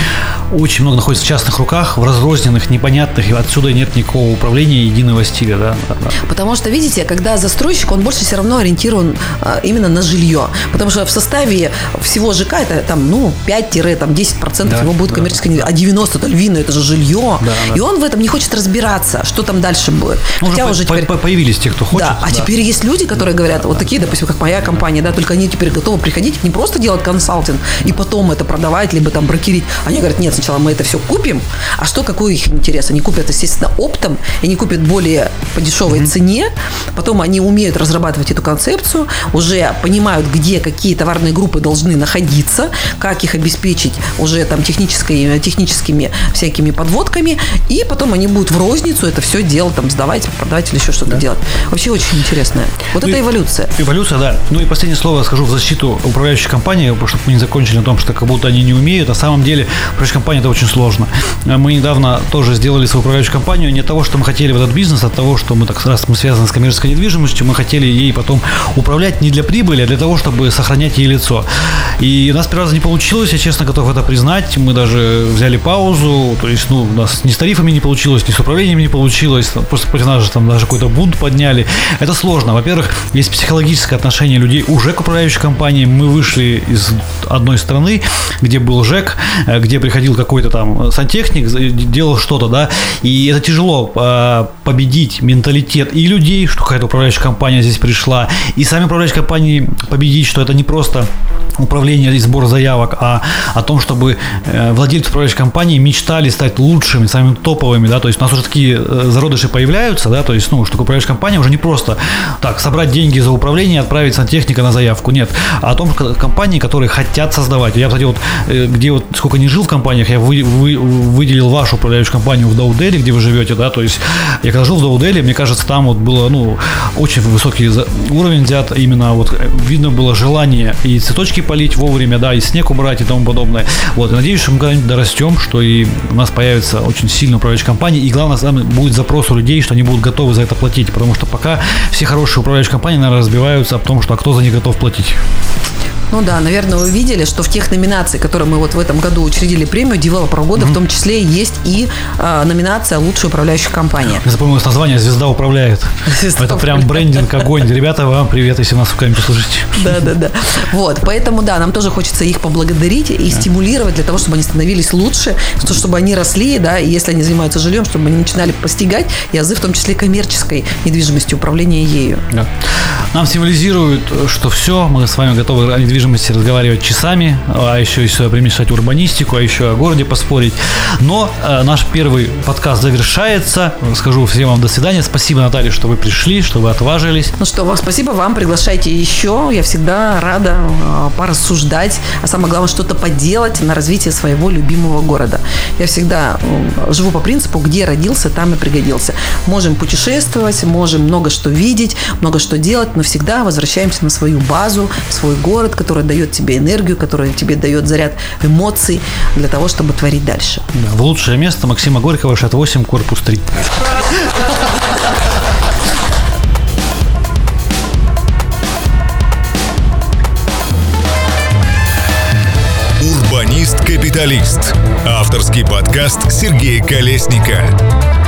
B: очень много находится в частных руках, в разрозненных, непонятных, и отсюда нет никакого управления единого стиля, да. да, да.
C: Потому что, видите, когда застройщик, он больше все равно ориентирован а, именно на жилье. Потому что в составе всего ЖК это там, ну, 5-10%
B: Да,
C: его будет
B: да,
C: коммерческое недвижимость. А 90 это львиное, это же жилье.
B: Да, да.
C: И он в этом не хочет разбираться, что там дальше будет.
B: Ну,
C: Хотя уже
B: по-
C: теперь...
B: по- появились те, кто хочет.
C: да, а теперь есть люди, которые говорят, вот такие, допустим, как моя компания, да, только они теперь готовы приходить, не просто делать консалтинг и потом это продавать, либо там брокерить. Они говорят, нет, сначала мы это все купим, а что, какой их интерес? Они купят, естественно, оптом, и они купят более по дешевой цене, потом они умеют разрабатывать эту концепцию, уже понимают, где какие товарные группы должны находиться, как их обеспечить уже там технической, техническими всякими подводками, и потом они будут в розницу это все дело там сдавать, продавать или еще что-то делать. Вообще очень интересно. Вот
B: Ну
C: это эволюция.
B: Эволюция, да. Ну и последнее слово скажу в защиту управляющей компании, чтобы мы не закончили на том, что как будто они не умеют. На самом деле, управляющая компания это очень сложно. Мы недавно тоже сделали свою управляющую компанию не от того, что мы хотели в этот бизнес, а от того, что мы так раз мы связаны с коммерческой недвижимостью, мы хотели ей потом управлять не для прибыли, а для того, чтобы сохранять ей лицо. И у нас первый раз не получилось, я честно готов это признать. Мы даже взяли паузу, то есть, ну, у нас ни с тарифами не получилось, ни с управлением не получилось, просто против нас же там даже какой-то бунт подняли. Это сложно. Во-первых, есть психологическое отношение людей уже к управляющей компании. Мы вышли из одной страны, где был ЖЭК, э, где приходил какой-то там сантехник, делал что-то, да, и это тяжело э, победить менталитет и людей, что какая-то управляющая компания здесь пришла, и сами управляющие компании победить, что это не просто управление и сбор заявок, а о том, чтобы э, владельцы управляющей компании мечтали стать лучшими, самыми топовыми, да, то есть у нас уже такие э, зародыши появляются, да, то есть, ну, что управляющая компания уже не просто так, собрать деньги за управление отправить сантехника на заявку, нет, а о том, что компании, которые хотят создавать. Я, кстати, вот, э, где вот сколько не жил в компаниях, я вы- вы- выделил вашу управляющую компанию в Даудели, где вы живете, да, то есть я когда жил в Даудели, мне кажется, там вот было, ну, очень высокий уровень взят, именно вот э, видно было желание и цветочки полить вовремя, да, и снег убрать и тому подобное. Вот, надеюсь, что мы когда-нибудь дорастем, что и у нас появится очень сильная управляющая компания, и главное, самое, будет запрос у людей, что они будут готовы за это платить, потому что пока все хорошие управляющие компании, наверное, разбиваются о том, что а кто за них готов платить.
C: Ну да, наверное, вы видели, что в тех номинациях, которые мы вот в этом году учредили премию Девелопер года, mm-hmm. в том числе есть и э, номинация «Лучшая управляющая компания».
B: Я запомнилось название «Звезда управляет». Звезда Это прям брендинг, огонь. Ребята, вам привет, если нас в камере слушаете.
C: Да, да, да. Вот, поэтому, да, нам тоже хочется их поблагодарить и стимулировать для того, чтобы они становились лучше, чтобы они росли, да, и если они занимаются жильем, чтобы они начинали постигать и азы, в том числе коммерческой недвижимости, управления ею. Да.
B: Нам символизирует, что все, мы с вами готовы о недвижимости разговаривать часами, а еще и сюда примешать урбанистику, а еще о городе поспорить. Но э, наш первый подкаст завершается. Скажу всем вам до свидания. Спасибо, Наталья, что вы пришли, что вы отважились.
C: Ну что, спасибо вам, приглашайте еще. Я всегда рада э, порассуждать, а самое главное, что-то поделать на развитие своего любимого города. Я всегда э, живу по принципу, где родился, там и пригодился. Можем путешествовать, можем много что видеть, много что делать, но всегда возвращаемся на свою базу, в свой город, который дает тебе энергию, который тебе дает заряд эмоций для того, чтобы творить дальше.
B: Да, в лучшее место Максима Горького, 68, корпус 3.
A: Урбанист-капиталист. Авторский подкаст Сергея Колесника.